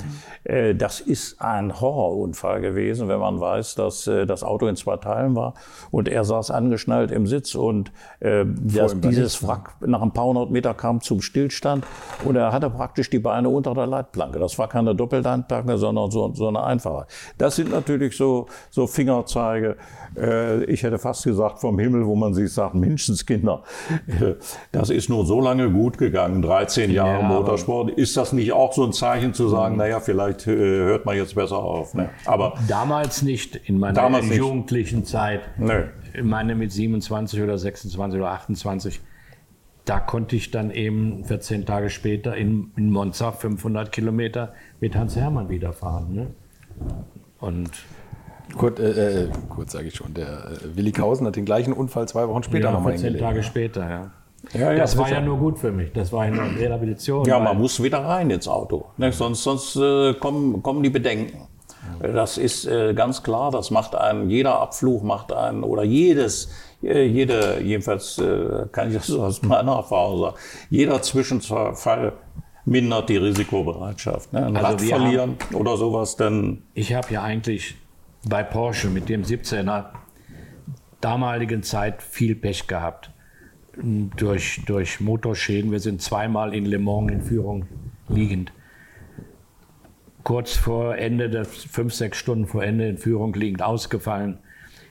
Äh, das ist ein Horrorunfall gewesen, wenn man weiß, dass äh, das Auto in zwei Teilen war und er saß angeschnallt im Sitz und äh, das, dieses Wrack nach ein paar hundert Meter kam zum Stillstand und er hatte praktisch die Beine unter der Leitplanke. Das war keine Doppelleitplanke, sondern so, so eine einfache. Das sind natürlich so, so Fingerzeige, äh, ich hätte fast gesagt vom Himmel, wo man sich sagt, Menschenskinder. Äh, das ist nur so lange gut gegangen, 13 Jahre ja, Motorsport. Ist das nicht auch so ein Zeichen zu sagen, mhm. naja, vielleicht äh, hört man jetzt besser auf? Ne? Aber damals nicht, in meiner jugendlichen nicht. Zeit. Nö. Ich meine mit 27 oder 26 oder 28 da konnte ich dann eben 14 Tage später in, in Monza 500 Kilometer mit Hans Hermann wieder fahren. Ne? Und Kurt, äh, äh, Kurt sage ich schon, der äh, Willi Kausen hat den gleichen Unfall zwei Wochen später ja, nochmal hingelegt. Tage später, ja. Ja, ja, das war ja nur gut für mich. Das war nur Rehabilitation. Ja, man muss wieder rein ins Auto. Ne? Sonst, sonst äh, kommen, kommen die Bedenken. Das ist äh, ganz klar. Das macht einen, jeder Abflug macht einen, oder jedes, äh, jede, jedenfalls äh, kann ich das aus meiner Erfahrung sagen, jeder Zwischenfall mindert die Risikobereitschaft. Ne? Ein also Rad verlieren haben, oder sowas, dann. Ich habe ja eigentlich bei Porsche mit dem 17er damaligen Zeit viel Pech gehabt. Durch, durch Motorschäden. Wir sind zweimal in Le Mans in Führung liegend. Kurz vor Ende, der, fünf, sechs Stunden vor Ende in Führung liegend ausgefallen.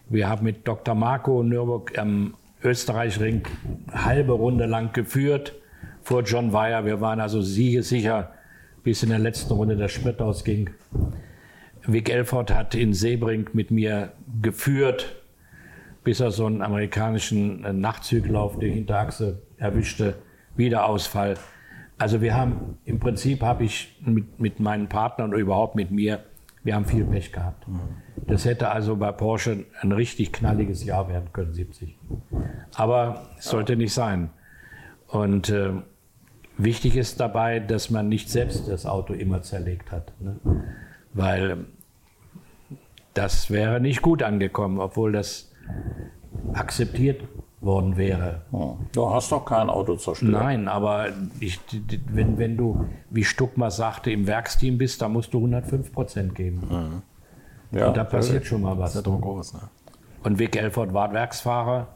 Wir haben mit Dr. Marco Nürburg am Österreichring halbe Runde lang geführt vor John Weyer. Wir waren also siegesicher, bis in der letzten Runde der Sprit ausging. Vic Elford hat in Sebring mit mir geführt, bis er so einen amerikanischen äh, Nachtzügel auf die Hinterachse erwischte. Wiederausfall. Also wir haben, im Prinzip habe ich mit, mit meinen Partnern oder überhaupt mit mir, wir haben viel Pech gehabt. Das hätte also bei Porsche ein richtig knalliges Jahr werden können, 70. Aber es sollte nicht sein. Und äh, wichtig ist dabei, dass man nicht selbst das Auto immer zerlegt hat. Ne? Weil das wäre nicht gut angekommen, obwohl das akzeptiert worden wäre. Du hast doch kein Auto zerstört. Nein, aber ich, wenn, wenn du, wie Stuckmer sagte, im Werksteam bist, da musst du 105 Prozent geben. Mhm. Ja, Und da passiert schon mal was. Das ist ja groß, ne? Und Vic Elford war Werksfahrer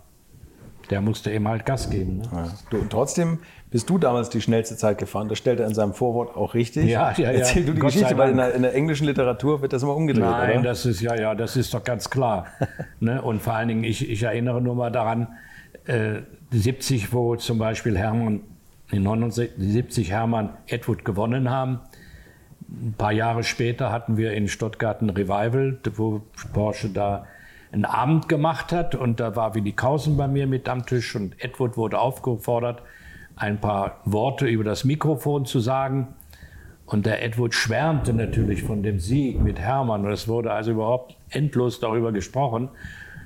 der musste eben halt Gas geben. Ne? Ja. Du, und trotzdem bist du damals die schnellste Zeit gefahren. Das stellt er in seinem Vorwort auch richtig. Ja, ja, ja. Erzähl du die Gott Geschichte, weil in der, in der, englischen Literatur wird das immer umgedreht. Nein, oder? das ist ja, ja, das ist doch ganz klar. ne? Und vor allen Dingen, ich, ich erinnere nur mal daran, äh, 70, wo zum Beispiel Hermann, in 79 Hermann Edward gewonnen haben. Ein paar Jahre später hatten wir in Stuttgart ein Revival, wo Porsche da einen Abend gemacht hat und da war Willi Kausen bei mir mit am Tisch und Edward wurde aufgefordert, ein paar Worte über das Mikrofon zu sagen. Und der Edward schwärmte natürlich von dem Sieg mit Hermann und es wurde also überhaupt endlos darüber gesprochen,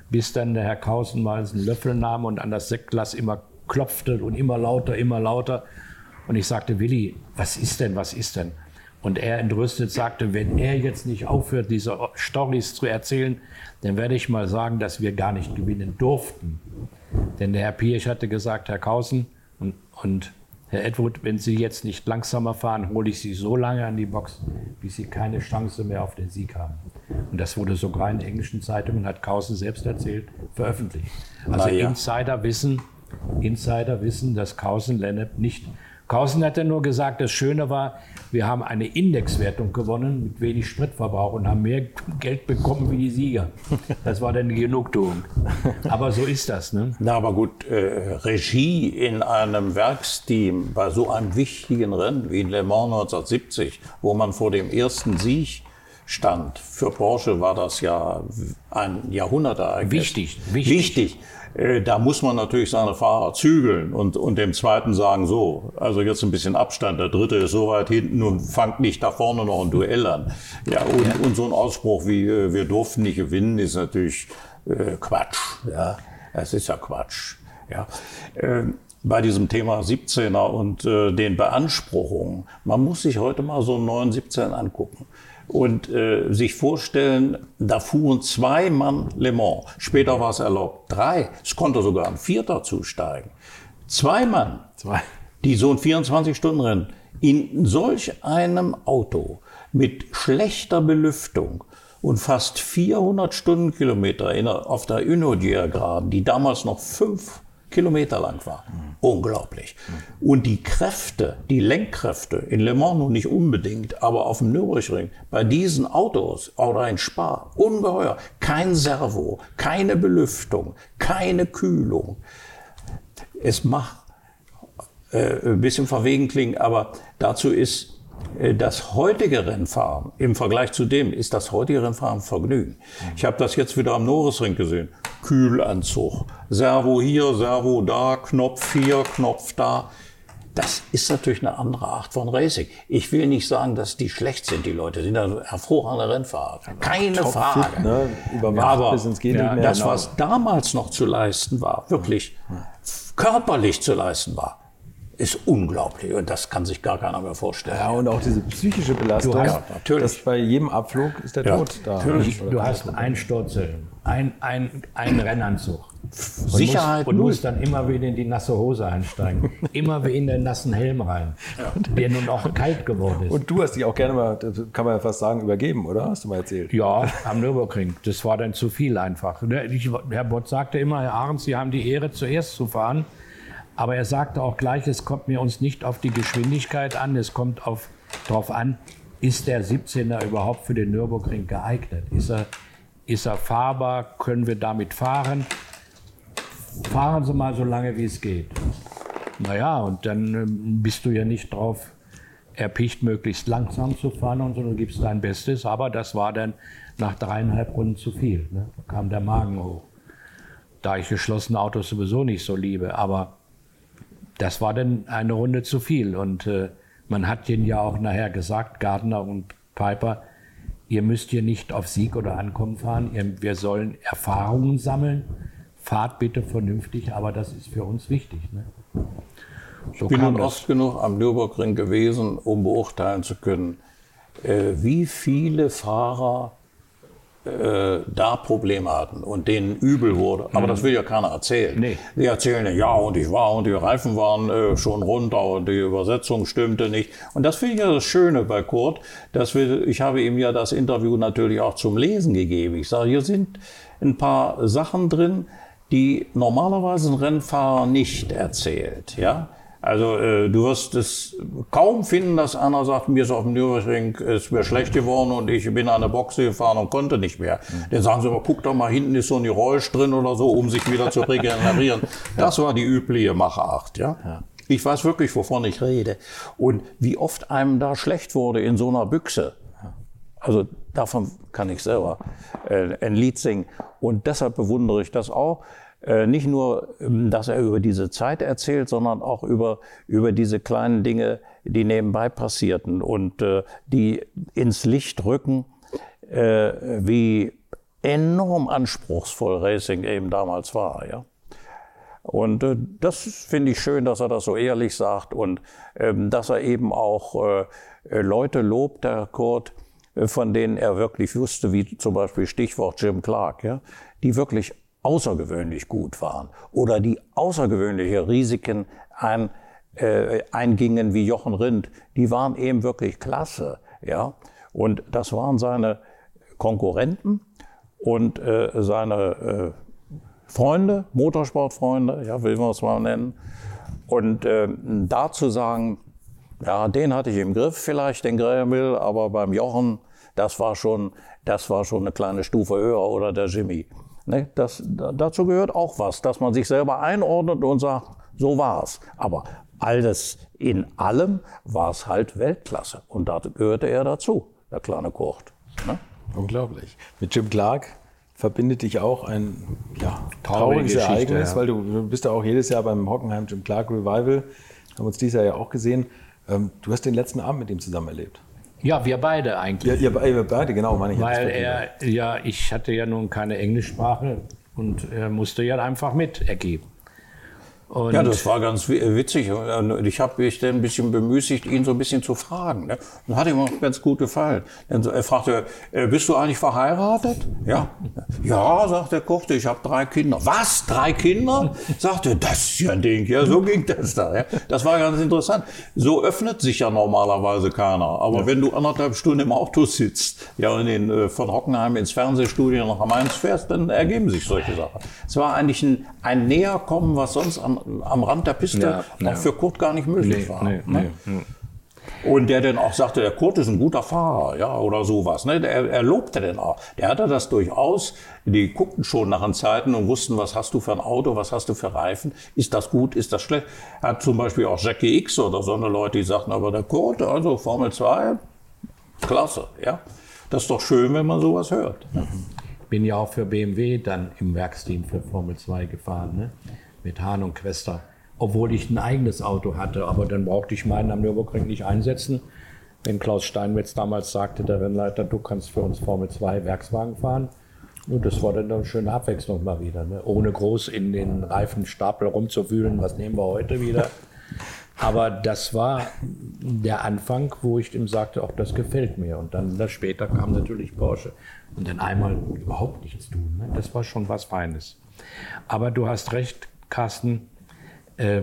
bis dann der Herr Kausen mal einen Löffel nahm und an das Sektglas immer klopfte und immer lauter, immer lauter. Und ich sagte, Willi, was ist denn, was ist denn? Und er entrüstet sagte, wenn er jetzt nicht aufhört, diese Storys zu erzählen, dann werde ich mal sagen, dass wir gar nicht gewinnen durften. Denn der Herr Pirch hatte gesagt, Herr Kausen und, und Herr Edward, wenn Sie jetzt nicht langsamer fahren, hole ich Sie so lange an die Box, bis Sie keine Chance mehr auf den Sieg haben. Und das wurde sogar in englischen Zeitungen, hat Kausen selbst erzählt, veröffentlicht. Also ja. Insider wissen, Insider wissen, dass Kausen Lennep nicht Kausen hat ja nur gesagt, das Schöne war, wir haben eine Indexwertung gewonnen mit wenig Spritverbrauch und haben mehr Geld bekommen wie die Sieger. Das war dann die Genugtuung. Aber so ist das. Ne? Na, aber gut, äh, Regie in einem Werksteam bei so einem wichtigen Rennen wie Le Mans 1970, wo man vor dem ersten Sieg stand. Für Porsche war das ja ein Jahrhundertereignis. Wichtig, wichtig. wichtig. Äh, da muss man natürlich seine Fahrer zügeln und, und dem zweiten sagen, so, also jetzt ein bisschen Abstand, der dritte ist so weit hinten und fangt nicht da vorne noch ein Duell an. Ja, und, ja. und so ein Ausspruch wie, äh, wir durften nicht gewinnen, ist natürlich äh, Quatsch. Ja, es ist ja Quatsch. Ja. Äh, bei diesem Thema 17er und äh, den Beanspruchungen, man muss sich heute mal so einen neuen 17 angucken und äh, sich vorstellen, da fuhren zwei Mann Le Mans. Später war es erlaubt drei. Es konnte sogar ein Vierter zusteigen. Zwei Mann, zwei. die so ein 24-Stunden-Rennen In solch einem Auto mit schlechter Belüftung und fast 400 Stundenkilometer in auf der Unodier-Graben, die damals noch fünf Kilometer lang war. Unglaublich. Und die Kräfte, die Lenkkräfte in Le Mans nun nicht unbedingt, aber auf dem Nürburgring, bei diesen Autos oder ein Spar, ungeheuer. Kein Servo, keine Belüftung, keine Kühlung. Es macht äh, ein bisschen verwegen klingen, aber dazu ist das heutige Rennfahren im Vergleich zu dem ist das heutige Rennfahren Vergnügen. Ich habe das jetzt wieder am Norrisring gesehen. Kühlanzug, Servo hier, Servo da, Knopf hier, Knopf da. Das ist natürlich eine andere Art von Racing. Ich will nicht sagen, dass die schlecht sind, die Leute. Die sind ja hervorragende Rennfahrer. Keine Top Frage. Fit, ne? Aber ja, das, was damals noch zu leisten war, wirklich körperlich zu leisten war, ist unglaublich. Und das kann sich gar keiner mehr vorstellen. Ja, und auch diese psychische Belastung. Du hast- Ja, natürlich. Das bei jedem Abflug ist der Ja, Tod da. natürlich. Du hast einen Sturzhelm, ein, ein, einen Rennanzug. Und Sicherheit musst, und musst dann immer wieder in die nasse Hose einsteigen. immer wieder in den nassen Helm rein, der nun auch kalt geworden ist. Und du hast dich auch gerne mal, das kann man ja fast sagen, übergeben, oder? Hast du mal erzählt? Ja, am Nürburgring. Das war dann zu viel einfach. Ne, Ich, Herr Bott sagte immer, Herr Ahrens, Sie haben die Ehre, zuerst zu fahren. Aber er sagte auch gleich, es kommt mir uns nicht auf die Geschwindigkeit an, es kommt auf, darauf an, ist der 17er überhaupt für den Nürburgring geeignet? Ist er, ist er fahrbar? Können wir damit fahren? Fahren Sie mal so lange, wie es geht. Naja, und dann ähm, bist du ja nicht drauf erpicht, möglichst langsam zu fahren und so, du gibst dein Bestes. Aber das war dann nach dreieinhalb Runden zu viel. Ne? Da kam der Magen hoch. Da ich geschlossene Autos sowieso nicht so liebe. Aber das war dann eine Runde zu viel. Und äh, man hat denen ja auch nachher gesagt, Gardner und Piper, ihr müsst hier nicht auf Sieg oder Ankommen fahren. Ihr, wir sollen Erfahrungen sammeln. Fahrt bitte vernünftig, aber das ist für uns wichtig. Ne? So Ich bin nun oft genug am Nürburgring gewesen, um beurteilen zu können, äh, wie viele Fahrer äh, da Probleme hatten und denen übel wurde. Aber das will ja keiner erzählen. Nee. Die erzählen ja, ja, und ich war und die Reifen waren äh, schon runter und die Übersetzung stimmte nicht. Und das finde ich ja das Schöne bei Kurt, dass wir, ich habe ihm ja das Interview natürlich auch zum Lesen gegeben. Ich sage, hier sind ein paar Sachen drin, die normalerweise ein Rennfahrer nicht erzählt, ja. Also äh, du wirst es kaum finden, dass einer sagt, mir ist auf dem Nürburgring ist mir schlecht geworden und ich bin an der Boxe gefahren und konnte nicht mehr. Dann sagen sie immer, guck doch mal, hinten ist so ein Geräusch drin oder so, um sich wieder zu regenerieren. Das war die übliche Machart, ja. Ich weiß wirklich, wovon ich rede. Und wie oft einem da schlecht wurde in so einer Büchse. Also davon kann ich selber äh, ein Lied singen. Und deshalb bewundere ich das auch. Äh, nicht nur, ähm, dass er über diese Zeit erzählt, sondern auch über, über diese kleinen Dinge, die nebenbei passierten und äh, die ins Licht rücken, äh, wie enorm anspruchsvoll Racing eben damals war. Ja? Und äh, das finde ich schön, dass er das so ehrlich sagt und ähm, dass er eben auch äh, äh, Leute lobt, der Kurt, äh, von denen er wirklich wusste, wie zum Beispiel Stichwort Jim Clark, ja, die wirklich außergewöhnlich gut waren oder die außergewöhnliche Risiken ein, äh, eingingen wie Jochen Rindt, die waren eben wirklich klasse, ja. Und das waren seine Konkurrenten und äh, seine äh, Freunde, Motorsportfreunde, ja, will man es mal nennen. Und ähm, da zu sagen, ja, den hatte ich im Griff vielleicht, den Graham-Mill, aber beim Jochen, das war schon, das war schon eine kleine Stufe höher oder der Jimmy. Ne, das, da- dazu gehört auch was, dass man sich selber einordnet und sagt, so war's. Aber alles in allem war es halt Weltklasse. Und da gehörte er dazu, der kleine Kurt. Ne? Unglaublich. Mit Jim Clark verbindet dich auch ein ja, Traurige trauriges Ereignis, ja. weil du, du bist ja auch jedes Jahr beim Hockenheim Jim Clark Revival. Haben uns dieses Jahr ja auch gesehen. Ähm, du hast den letzten Abend mit ihm zusammen erlebt. Ja, wir beide eigentlich. Ja, ihr, be- ihr beide, genau, meine ich. Weil er, ja, ich hatte ja nun keine Englischsprache und er musste ja einfach mit ergeben. Und ja, das war ganz witzig. Ich habe mich dann ein bisschen bemüßigt, ihn so ein bisschen zu fragen. Ne? Und hat ihm auch ganz gut gefallen. Er fragte, äh, bist du eigentlich verheiratet? Ja. Ja, sagt der Koch, ich habe drei Kinder. Was? Drei Kinder? Sagte, das ist ja ein Ding. Ja, so ging das da. Ja? Das war ganz interessant. So öffnet sich ja normalerweise keiner. Aber ja. wenn du anderthalb Stunden im Auto sitzt, ja, in den, äh, von Hockenheim ins Fernsehstudio nach Mainz fährst, dann ergeben sich solche Sachen. Es war eigentlich ein, ein Näherkommen, was sonst am am, Rand der Piste ja, auch ja. für Kurt gar nicht möglich nee, war. Nee, ne? nee, und der dann auch sagte, der Kurt ist ein guter Fahrer, ja, oder sowas. Ne? Der, er lobte den auch. Der hatte das durchaus. Die guckten schon nach den Zeiten und wussten, was hast du für ein Auto, was hast du für Reifen, ist das gut, ist das schlecht. Er hat zum Beispiel auch Jackie X oder so eine Leute, die sagten, aber der Kurt, also Formel 2, klasse, ja. Das ist doch schön, wenn man sowas hört. Mhm. Bin ja auch für BMW dann im Werksteam für Formel 2 gefahren. Ne? Mit Hahn und Quester, obwohl ich ein eigenes Auto hatte. Aber dann brauchte ich meinen am Nürburgring nicht einsetzen. Wenn Klaus Steinmetz damals sagte, der Rennleiter, du kannst für uns Formel 2 Werkswagen fahren. Und das war dann eine schöne Abwechslung mal wieder. Ne? Ohne groß in den Reifenstapel rumzuwühlen, was nehmen wir heute wieder. Aber das war der Anfang, wo ich ihm sagte, auch das gefällt mir. Und dann das später kam natürlich Porsche. Und dann einmal überhaupt nichts tun. Ne? Das war schon was Feines. Aber du hast recht, Carsten, äh,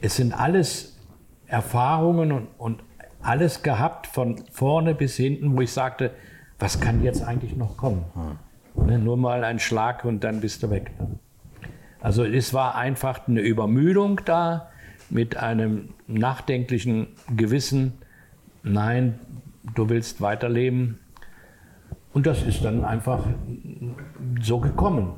es sind alles Erfahrungen und, und alles gehabt von vorne bis hinten, wo ich sagte, was kann jetzt eigentlich noch kommen? Hm. Ne, nur mal ein Schlag und dann bist du weg. Ne? Also es war einfach eine Übermüdung da mit einem nachdenklichen Gewissen. Nein, du willst weiterleben. Und das ist dann einfach so gekommen.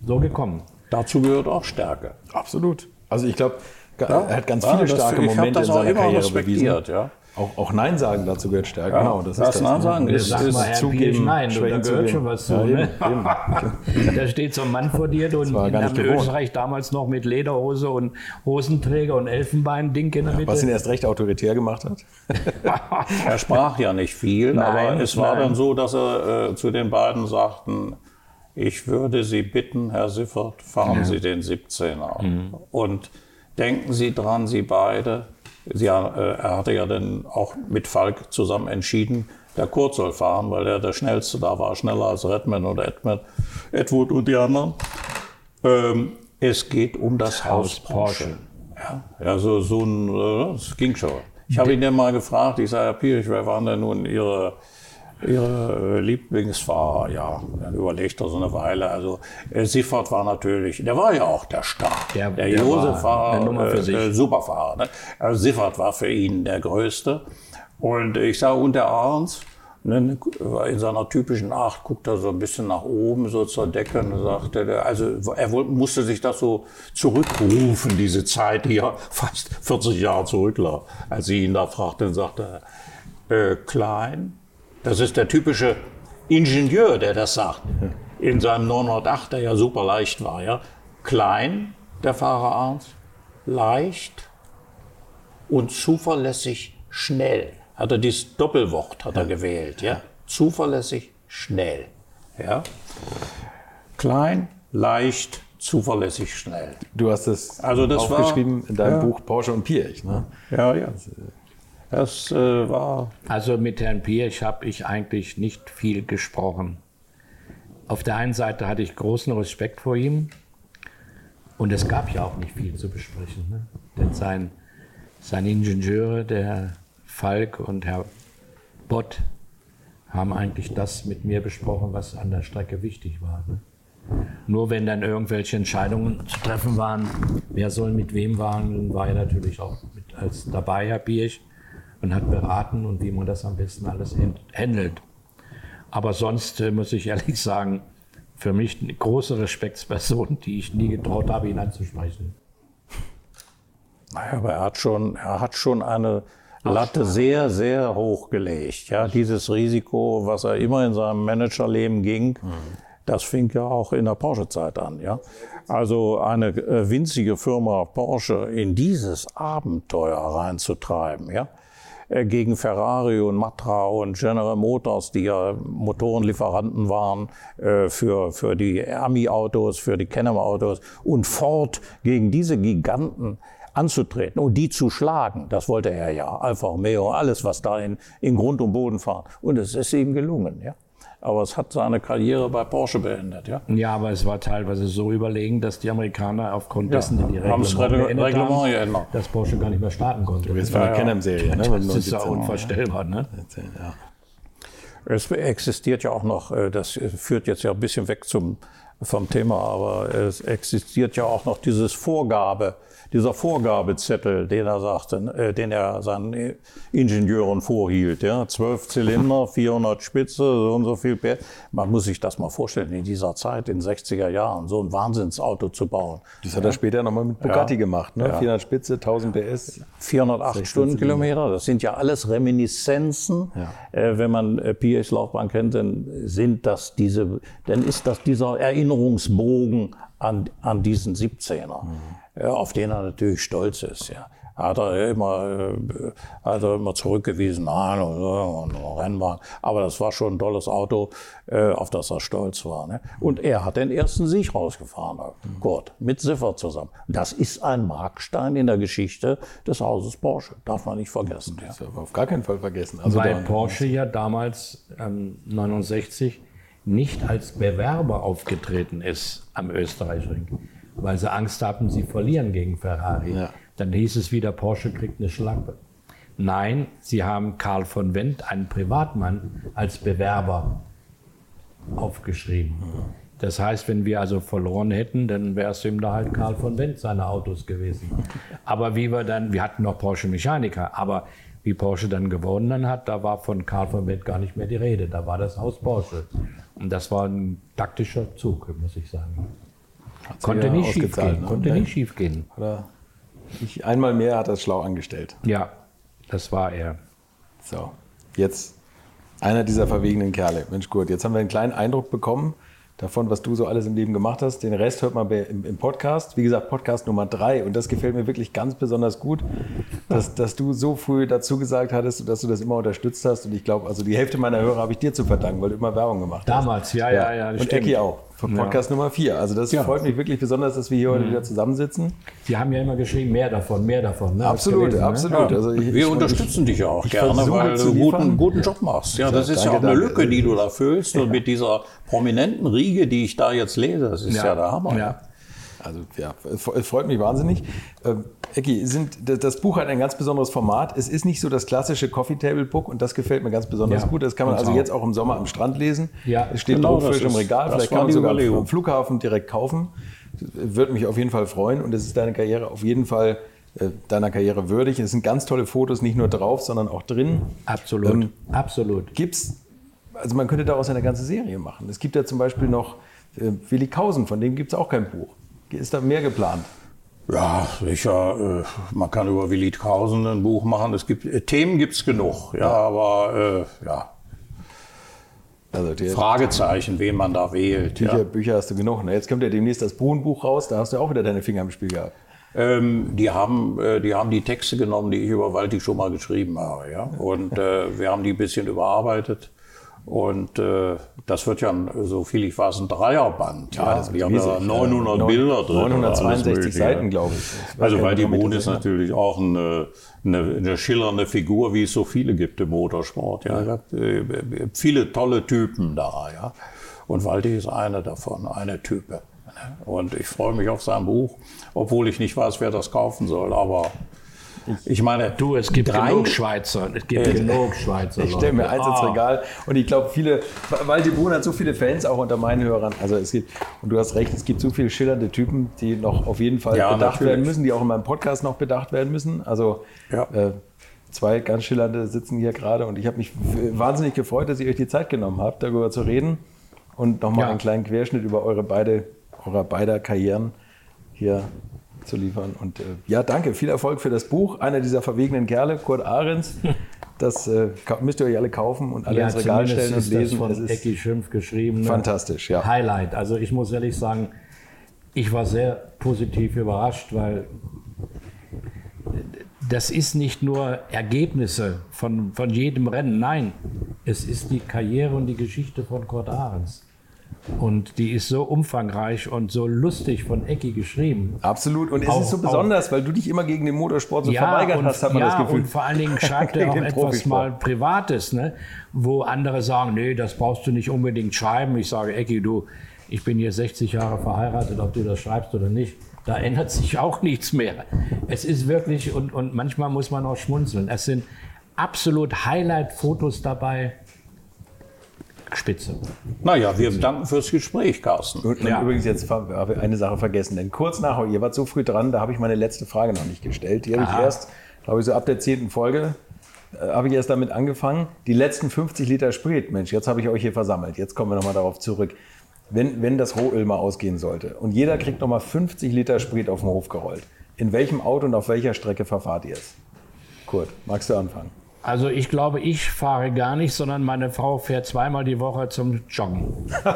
So gekommen. Dazu gehört auch Stärke. Absolut. Also ich glaube, ja, er hat ganz viele starke Momente in seiner Karriere bewiesen. Ja. Auch, auch, Nein sagen dazu gehört Stärke. Ja, genau, das, das ist Nein ne? sagen. Das ist, ist zugeben, Nein, da gehört schon was zu. Ja, ne? da steht so ein Mann vor dir und in Österreich damals noch mit Lederhose und Hosenträger und Elfenbein-Ding in der Mitte. Was ihn erst recht autoritär gemacht hat. er sprach ja nicht viel, nein, aber es war nein. dann so, dass er äh, zu den beiden sagten, ich würde Sie bitten, Herr Siffert, fahren ja. Sie den 17er. Mhm. Und denken Sie dran, Sie beide, Sie, äh, er hatte ja dann auch mit Falk zusammen entschieden, der Kurt soll fahren, weil er der Schnellste da war, schneller als Redman oder Edmund, Edward und die anderen. Ähm, es geht um das Haus Porsche. Ja, ja so, so ein, äh, das ging schon. Ich habe ihn dann mal gefragt, ich sage, Herr Pirch, wer waren denn nun Ihre Ihre äh, Lieblingsfahrer, ja, dann überlegt er so eine Weile. Also äh, Siffert war natürlich, der war ja auch der Star. Der, der, der Josef war, war äh, äh, Superfahrer. Ne? Also Siffert war für ihn der Größte. Und ich sage, und der Arns, ne, in seiner typischen Art guckt er so ein bisschen nach oben, so zur Decke und sagte, also er musste sich das so zurückrufen, diese Zeit, die ja fast 40 Jahre zurücklag, als sie ihn da fragte und sagte, äh, klein, das ist der typische Ingenieur, der das sagt. In seinem 908, der ja super leicht war. Ja. Klein, der Fahrer Arns, leicht und zuverlässig schnell. Hat er dieses Doppelwort hat er gewählt. Ja. Zuverlässig schnell. Ja. Klein, leicht, zuverlässig schnell. Du hast es also das aufgeschrieben war, in deinem ja. Buch Porsche und Pirch. Ne? Ja, ja. Das äh, war. Also mit Herrn Pirch habe ich eigentlich nicht viel gesprochen. Auf der einen Seite hatte ich großen Respekt vor ihm und es gab ja auch nicht viel zu besprechen. Ne? Denn sein, seine Ingenieure, der Falk und Herr Bott, haben eigentlich das mit mir besprochen, was an der Strecke wichtig war. Ne? Nur wenn dann irgendwelche Entscheidungen zu treffen waren, wer soll mit wem fahren, war er natürlich auch mit als dabei, Herr Pirch und hat beraten und wie man das am besten alles handelt. Aber sonst äh, muss ich ehrlich sagen, für mich eine große Respektsperson, die ich nie getraut habe, ihn anzusprechen. Naja, aber er hat schon, er hat schon eine Latte sehr, sehr hoch gelegt. Ja, dieses Risiko, was er immer in seinem Managerleben ging, mhm. das fing ja auch in der Porsche-Zeit an. Ja, also eine äh, winzige Firma Porsche in dieses Abenteuer reinzutreiben. Ja, gegen Ferrari und Matra und General Motors, die ja Motorenlieferanten waren äh, für, für die Army-Autos, für die Kennemer-Autos und Ford gegen diese Giganten anzutreten und die zu schlagen. Das wollte er ja. Alfa Romeo, alles, was da in, in Grund und Boden fahren. Und es ist ihm gelungen, ja. Aber es hat seine Karriere bei Porsche beendet, ja. Ja, aber es war teilweise so überlegen, dass die Amerikaner aufgrund dessen, ja, die die Reglement, Reglement, Reglement geändert. dass Porsche gar nicht mehr starten konnte. Jetzt von der Ja. Can-Am-Serie. Ne? Das ist ja unvorstellbar, ne? Ja. Es existiert ja auch noch, äh, das führt jetzt ja ein bisschen weg zum, vom Thema, aber es existiert ja auch noch dieses Vorgabe, dieser Vorgabezettel, den er sagte, äh, den er seinen Ingenieuren vorhielt. Ja, zwölf Zylinder, 400 Spitze, so und so viel PS. Man muss sich das mal vorstellen, in dieser Zeit, in den 60er Jahren, so ein Wahnsinnsauto zu bauen. Das hat er später nochmal mit Bugatti Ja. gemacht. Ne? Ja. 400 Spitze, 1000 PS. 408 Stundenkilometer, das sind ja alles Reminiszenzen. Äh, wenn man äh, PAs Laufbahn kennt, dann sind das diese, dann ist das dieser Erinnerungsbogen an, an diesen 17er, äh, auf den er natürlich stolz ist. Ja. Hat er immer, äh, hat er immer zurückgewiesen, nein, und, und, Rennbahn. Aber das war schon ein tolles Auto, äh, auf das er stolz war. Ne? Und er hat den ersten Sieg rausgefahren, Kurt, mit Siffer zusammen. Das ist ein Markstein in der Geschichte des Hauses Porsche, darf man nicht vergessen. Ja. Das darf man auf gar keinen Fall vergessen. Also Weil Porsche ja damals, ähm, 69, nicht als Bewerber aufgetreten ist am Österreichring, weil sie Angst hatten, sie verlieren gegen Ferrari. Ja. Dann hieß es wieder, Porsche kriegt eine Schlappe. Nein, sie haben Karl von Wendt, einen Privatmann, als Bewerber aufgeschrieben. Das heißt, wenn wir also verloren hätten, dann wäre es ihm da halt Karl von Wendt seine Autos gewesen. Aber wie wir dann, wir hatten noch Porsche Mechaniker, aber wie Porsche dann gewonnen hat, da war von Karl von Wendt gar nicht mehr die Rede. Da war das Haus Porsche. Und das war ein taktischer Zug, muss ich sagen. Konnte ja nicht schief gehen. ne? Konnte Nee. nicht schief gehen. Ich, einmal mehr hat er es schlau angestellt. Ja, das war er. So, jetzt einer dieser verwegenen Kerle. Mensch, gut, jetzt haben wir einen kleinen Eindruck bekommen davon, was du so alles im Leben gemacht hast. Den Rest hört man im, im Podcast. Wie gesagt, Podcast Nummer drei. Und das gefällt mir wirklich ganz besonders gut, dass, dass du so früh dazu gesagt hattest und dass du das immer unterstützt hast. Und ich glaube, also die Hälfte meiner Hörer habe ich dir zu verdanken, weil du immer Werbung gemacht hast. Damals, ja, ja, ja. Und stimmt. Ecki auch. Von Ja. Podcast Nummer vier. Also das Ja. freut mich wirklich besonders, dass wir hier heute wieder zusammensitzen. Sie haben ja immer geschrieben, mehr davon, mehr davon. Ne? Absolut, Ist gewesen, ne? absolut. Also ich, Wir ich- unterstützen dich ja auch ich gerne, weil du guten, guten Job machst. Ja, das ist ja auch eine danke. Lücke, die du da füllst. Und mit dieser prominenten Riege, die ich da jetzt lese, das ist ja, der Hammer. Ja. Also ja, es es freut mich wahnsinnig. Ähm, Ecki, sind, das- Buch hat ein ganz besonderes Format. Es ist nicht so das klassische Coffee Table Book und das gefällt mir ganz besonders Ja, gut. Das kann man also auch. jetzt auch im Sommer am Strand lesen. Ja, es steht genau, das im Regal. Vielleicht kann man sogar am Flughafen direkt kaufen. Würde mich auf jeden Fall freuen und es ist deine Karriere auf jeden Fall äh, deiner Karriere würdig. Es sind ganz tolle Fotos, nicht nur drauf, sondern auch drin. Absolut, Ähm, absolut. Gibt's, also man könnte daraus eine ganze Serie machen. Es gibt ja zum Beispiel noch äh, Willi Kausen, von dem gibt es auch kein Buch. Ist da mehr geplant? Ja, sicher. Äh, man kann über Willi Kausen ein Buch machen. Es gibt, äh, Themen gibt es genug. Ja, aber äh, ja, Also die Fragezeichen, wen man da wählt. Bücher, Ja. Bücher hast du genug. Ne? Jetzt kommt ja demnächst das Buchenbuch raus, da hast du auch wieder deine Finger im Spiel gehabt. Ähm, die, haben, äh, die haben die Texte genommen, die ich über Walti schon mal geschrieben habe. Ja? Und äh, wir haben die ein bisschen überarbeitet. Und äh, das wird ja, so viel ich weiß, ein Dreierband. Ja, das wird die haben ja riesig. 900 Ja, Bilder drin. oder alles 962 Mögliche. Seiten, glaube ich. Also ob ich Bohn das ist natürlich auch eine, eine, eine schillernde Figur, wie es so viele gibt im Motorsport. Ja, ja. Äh, Viele tolle Typen da. Ja. Und Walti ist einer davon, eine Type. Und ich freue mich auf sein Buch, obwohl ich nicht weiß, wer das kaufen soll. Aber ich meine, Du, es gibt drei- genug Schweizer. Es gibt genug Schweizer. Ich stelle mir eins ins Ah. Regal und ich glaube, viele, weil die Bohn hat so viele Fans auch unter meinen Hörern. Also es gibt, und du hast recht, es gibt so viele schillernde Typen, die noch auf jeden Fall Ja, bedacht natürlich. werden müssen, die auch in meinem Podcast noch bedacht werden müssen. Also Ja. äh, zwei ganz schillernde sitzen hier gerade und ich habe mich wahnsinnig gefreut, dass ihr euch die Zeit genommen habt, darüber zu reden und nochmal Ja. einen kleinen Querschnitt über eure beide, eurer beider Karrieren hier zu liefern. Und äh, ja, danke, viel Erfolg für das Buch. Einer dieser verwegenen Kerle, Kurt Ahrens. Das äh, müsst ihr euch alle kaufen und alle Ja, ins Regal stellen und ist lesen. das von ist Ecki Schimpf geschrieben. ne? fantastisch, ja. Highlight. Also ich muss ehrlich sagen, ich war sehr positiv überrascht, weil das ist nicht nur Ergebnisse von, von jedem Rennen, nein, es ist die Karriere und die Geschichte von Kurt Ahrens. Und die ist so umfangreich und so lustig von Ecki geschrieben. Absolut. Und es Auch- ist so besonders, weil du dich immer gegen den Motorsport so Ja, verweigert und, hast, hat man ja das Gefühl. und vor allen Dingen schreibt er auch etwas mal Privates, ne? wo andere sagen, nee, das brauchst du nicht unbedingt schreiben. Ich sage, Ecki, du, ich bin hier 60 Jahre verheiratet, ob du das schreibst oder nicht. Da ändert sich auch nichts mehr. Es ist wirklich, und, und manchmal muss man auch schmunzeln, es sind absolut Highlight-Fotos dabei. Spitze. Naja, wir danken fürs Gespräch, Carsten. Und, Ja. übrigens, jetzt habe ich eine Sache vergessen. Denn kurz nachher, ihr wart so früh dran, da habe ich meine letzte Frage noch nicht gestellt. Die habe ich erst, glaube ich, so ab der zehnten Folge, äh, habe ich erst damit angefangen. Die letzten 50 Liter Sprit, Mensch, jetzt habe ich euch hier versammelt. Jetzt kommen wir nochmal darauf zurück. Wenn, wenn das Rohöl mal ausgehen sollte und jeder kriegt nochmal 50 Liter Sprit auf den Hof gerollt, in welchem Auto und auf welcher Strecke verfahrt ihr es? Kurt, magst du anfangen? Also ich glaube, ich fahre gar nicht, sondern meine Frau fährt zweimal die Woche zum Joggen.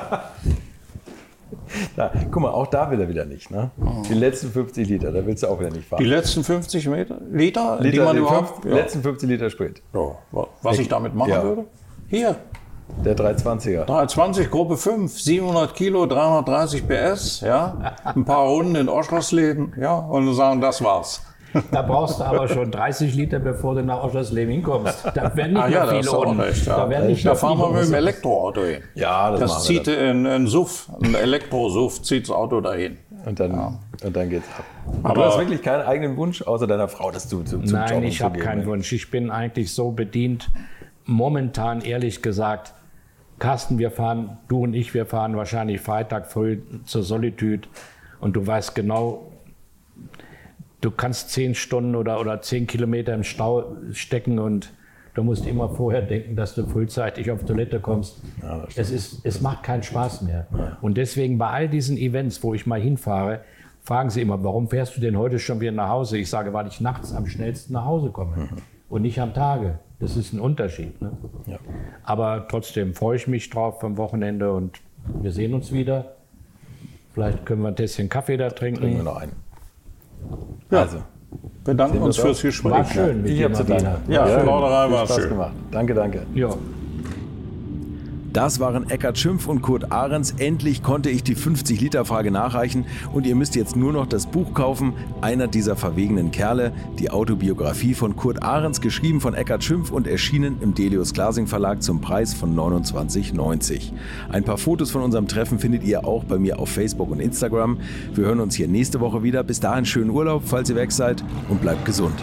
Da, guck mal, auch da will er wieder nicht. Ne? Die letzten 50 Liter, da willst du auch wieder nicht fahren. Die letzten 50 Meter, Liter, die Liter, man die überhaupt... fünf, letzten 50 Liter Sprit. Ja. Ja, Was ich damit machen Ja. würde? Hier, Der 320er. 320, Gruppe 5, 700 Kilo, 330 PS, ja, ein paar Runden in Oschersleben, ja, und sagen, das war's. Da brauchst du aber schon 30 Liter, bevor du nach Oschersleben hinkommst. Da werden nicht Ah mehr ja, da viele unten. Ja. Da werden nicht Da mehr fahren wir mit dem. Elektroauto hin. Ja, das, Das zieht in ein Suff, ein Elektrosuff zieht das Auto dahin. Und dann, und dann geht's ab. Aber Aber- du hast wirklich keinen eigenen Wunsch, außer deiner Frau, dass du zu, zum Nein, Joggen ich habe keinen ne? Wunsch. Ich bin eigentlich so bedient. Momentan, ehrlich gesagt, Carsten, wir fahren, du und ich, wir fahren wahrscheinlich Freitag früh zur Solitude. Und du weißt genau, du kannst zehn Stunden oder, oder zehn Kilometer im Stau stecken und du musst immer vorher denken, dass du frühzeitig auf Toilette kommst. es, ist, es macht keinen Spaß mehr. Und deswegen bei all diesen Events, wo ich mal hinfahre, fragen sie immer, warum fährst du denn heute schon wieder nach Hause? Ich sage, weil ich nachts am schnellsten nach Hause komme und nicht am Tage. Das ist ein Unterschied. Ne? Ja. Aber trotzdem freue ich mich drauf am Wochenende und wir sehen uns wieder. Vielleicht können wir ein Tässchen Kaffee da Trinken wir trinken. noch einen. Ja. Also, Bedanken uns uns fürs. Gespräch. War schön mit ich habe zu danken. Ja, schön. Plauderei Viel war schön. gemacht. Danke, danke. Ja. Das waren Eckhard Schimpf und Kurt Ahrens. Endlich konnte ich die 50-Liter-Frage nachreichen und ihr müsst jetzt nur noch das Buch kaufen. Einer dieser verwegenen Kerle, die Autobiografie von Kurt Ahrens, geschrieben von Eckhard Schimpf und erschienen im Delius Glasing Verlag zum Preis von 29,90. Ein paar Fotos von unserem Treffen findet ihr auch bei mir auf Facebook und Instagram. Wir hören uns hier nächste Woche wieder. Bis dahin schönen Urlaub, falls ihr weg seid und bleibt gesund.